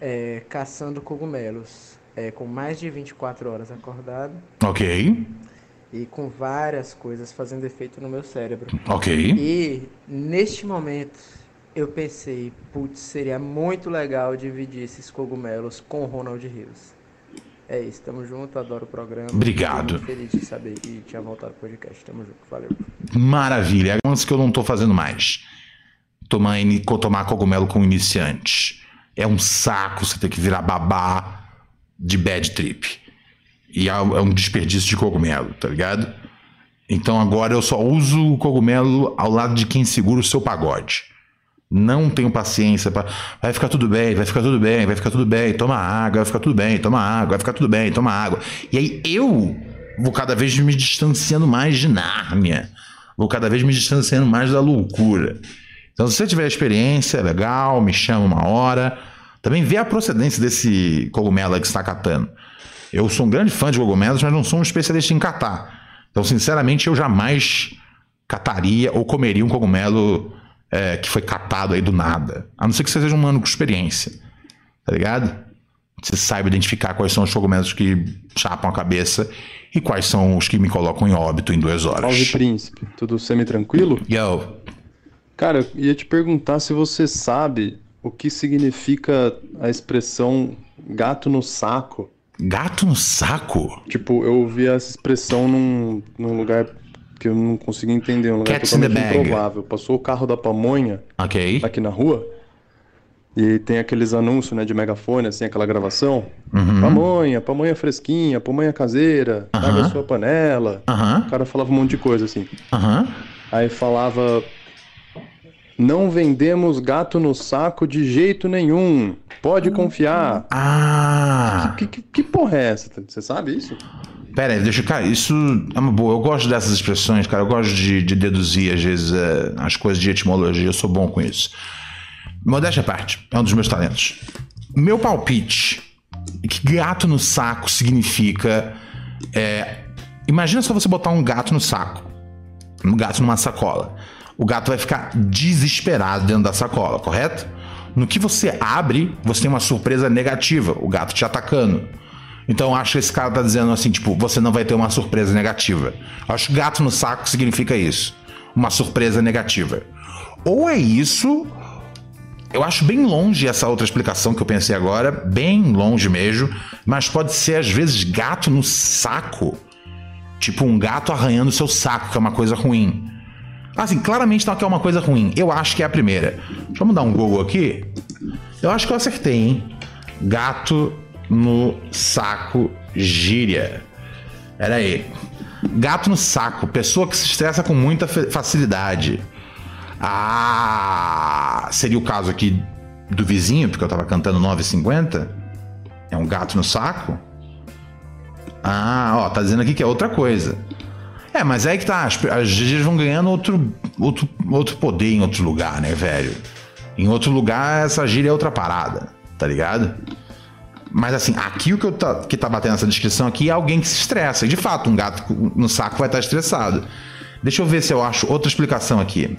é, caçando cogumelos. É, com mais de 24 horas acordado Ok, e com várias coisas fazendo efeito no meu cérebro. ok. E neste momento eu pensei, putz, seria muito legal dividir esses cogumelos com o Ronald Rios. É isso, tamo junto, adoro o programa. Obrigado. Fico feliz de saber que tinha voltado o podcast. Tamo junto, valeu. Maravilha. É coisas que eu não tô fazendo mais. Tomar, tomar cogumelo com iniciantes. É um saco você ter que virar babá de bad trip. E é é um desperdício de cogumelo, tá ligado? Então agora eu só uso o cogumelo ao lado de quem segura o seu pagode. Não tenho paciência para. Vai ficar tudo bem, vai ficar tudo bem, vai ficar tudo bem, toma água, vai ficar tudo bem, toma água, vai ficar tudo bem, toma água. E aí eu vou cada vez me distanciando mais de Nárnia. Vou cada vez me distanciando mais da loucura. Então, se você tiver experiência, legal, me chama uma hora. Também vê a procedência desse cogumelo que está catando. Eu sou um grande fã de cogumelos, mas não sou um especialista em catar. Então, sinceramente, eu jamais cataria ou comeria um cogumelo é, que foi catado aí do nada. A não ser que você seja um mano com experiência. Tá ligado? Você saiba identificar quais são os cogumelos que chapam a cabeça e quais são os que me colocam em óbito em duas horas. Salve, príncipe. Tudo semi-tranquilo? Yo, Cara, eu ia te perguntar se você sabe o que significa a expressão gato no saco. gato no saco? Tipo, eu ouvi essa expressão num, num lugar que eu não consegui entender, um lugar Cats totalmente improvável. Passou o carro da pamonha Ok. aqui na rua e tem aqueles anúncios, né, de megafone, assim, aquela gravação. Uhum. Pamonha, pamonha fresquinha, pamonha caseira, traga Aham. a sua panela. Aham, O cara falava um monte de coisa, assim. aham. Aí falava: Não vendemos gato no saco de jeito nenhum. Pode confiar. Ah! Que, que, que porra é essa? Você sabe isso? Pera aí, deixa. Cara, isso é uma boa. Eu gosto dessas expressões, cara. Eu gosto de, de deduzir, às vezes, é, as coisas de etimologia. Eu sou bom com isso. Modéstia à parte, é um dos meus talentos. Meu palpite que gato no saco significa. é, imagina só você botar um gato no saco. Um gato numa sacola. O gato vai ficar desesperado dentro da sacola, correto? No que você abre, você tem uma surpresa negativa, o gato te atacando. Então acho que esse cara tá dizendo assim, tipo, você não vai ter uma surpresa negativa. Acho que gato no saco significa isso. Uma surpresa negativa. Ou é isso, eu acho bem longe essa outra explicação que eu pensei agora, bem longe mesmo, mas pode ser às vezes gato no saco. Tipo um gato arranhando seu saco, que é uma coisa ruim. Assim, claramente não é uma coisa ruim. Eu acho que é a primeira. Eu dar um Google aqui. Eu acho que eu acertei, hein? Gato no saco gíria. Pera aí. Gato no saco. Pessoa que se estressa com muita facilidade. Ah! Seria o caso aqui do vizinho, porque eu tava cantando 9,50? É um gato no saco? Ah, ó, tá dizendo aqui que é outra coisa. É, mas aí que tá, as, as gírias vão ganhando outro, outro, outro poder em outro lugar, né, velho? Em outro lugar, essa gíria é outra parada, tá ligado? Mas assim, aqui o que, eu tá, que tá batendo essa descrição aqui é alguém que se estressa. De fato, um gato no saco vai estar estressado. Deixa eu ver se eu acho outra explicação aqui.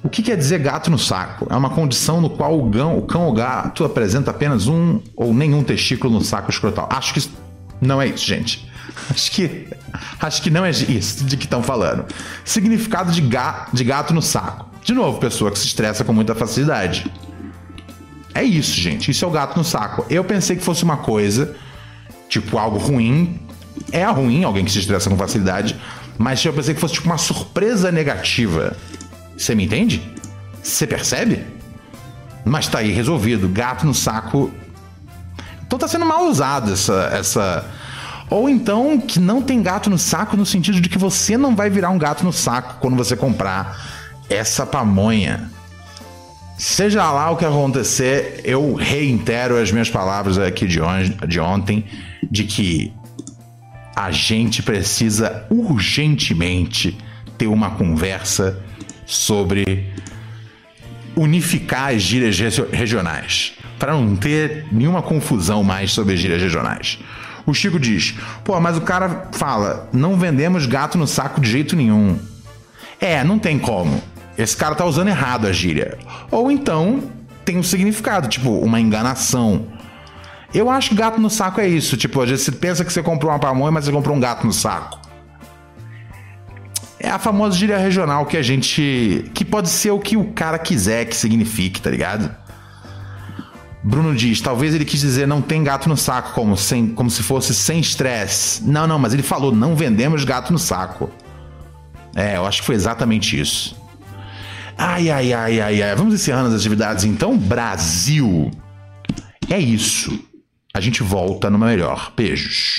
O que quer dizer gato no saco? É uma condição no qual o cão, o cão ou gato apresenta apenas um ou nenhum testículo no saco escrotal. Acho que isso não é isso, gente. Acho que, acho que não é isso de que estão falando. Significado de, ga, de gato no saco. De novo, pessoa que se estressa com muita facilidade. É isso, gente. Isso é o gato no saco. Eu pensei que fosse uma coisa, tipo algo ruim. É ruim alguém que se estressa com facilidade. Mas eu pensei que fosse tipo uma surpresa negativa. Você me entende? Você percebe? Mas tá aí resolvido. Gato no saco. Então tá sendo mal usado essa, essa. Ou então que não tem gato no saco no sentido de que você não vai virar um gato no saco quando você comprar essa pamonha. Seja lá o que acontecer, eu reitero as minhas palavras aqui de, on de ontem, de que a gente precisa urgentemente ter uma conversa sobre unificar as gírias regionais, para não ter nenhuma confusão mais sobre as gírias regionais. O Chico diz: pô, mas o cara fala, não vendemos gato no saco de jeito nenhum. É, não tem como. Esse cara tá usando errado a gíria. Ou então tem um significado, tipo, uma enganação. Eu acho que gato no saco é isso. Tipo, às vezes você pensa que você comprou uma pamonha, mas você comprou um gato no saco. É a famosa gíria regional que a gente. que pode ser o que o cara quiser que signifique, tá ligado? Bruno diz, talvez ele quis dizer não tem gato no saco, como, sem, como se fosse sem estresse. Não, não, mas ele falou não vendemos gato no saco. É, eu acho que foi exatamente isso. Ai, ai, ai, ai, ai. Vamos encerrando as atividades então? Brasil. É isso. A gente volta numa melhor. Beijos.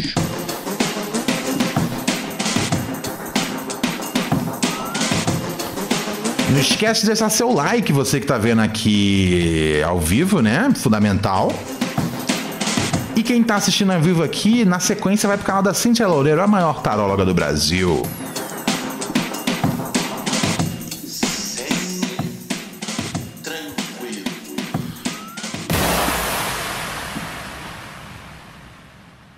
Não esquece de deixar seu like, você que tá vendo aqui ao vivo, né? Fundamental. E quem tá assistindo ao vivo aqui, na sequência vai pro canal da Cintia Loureiro, a maior taróloga do Brasil.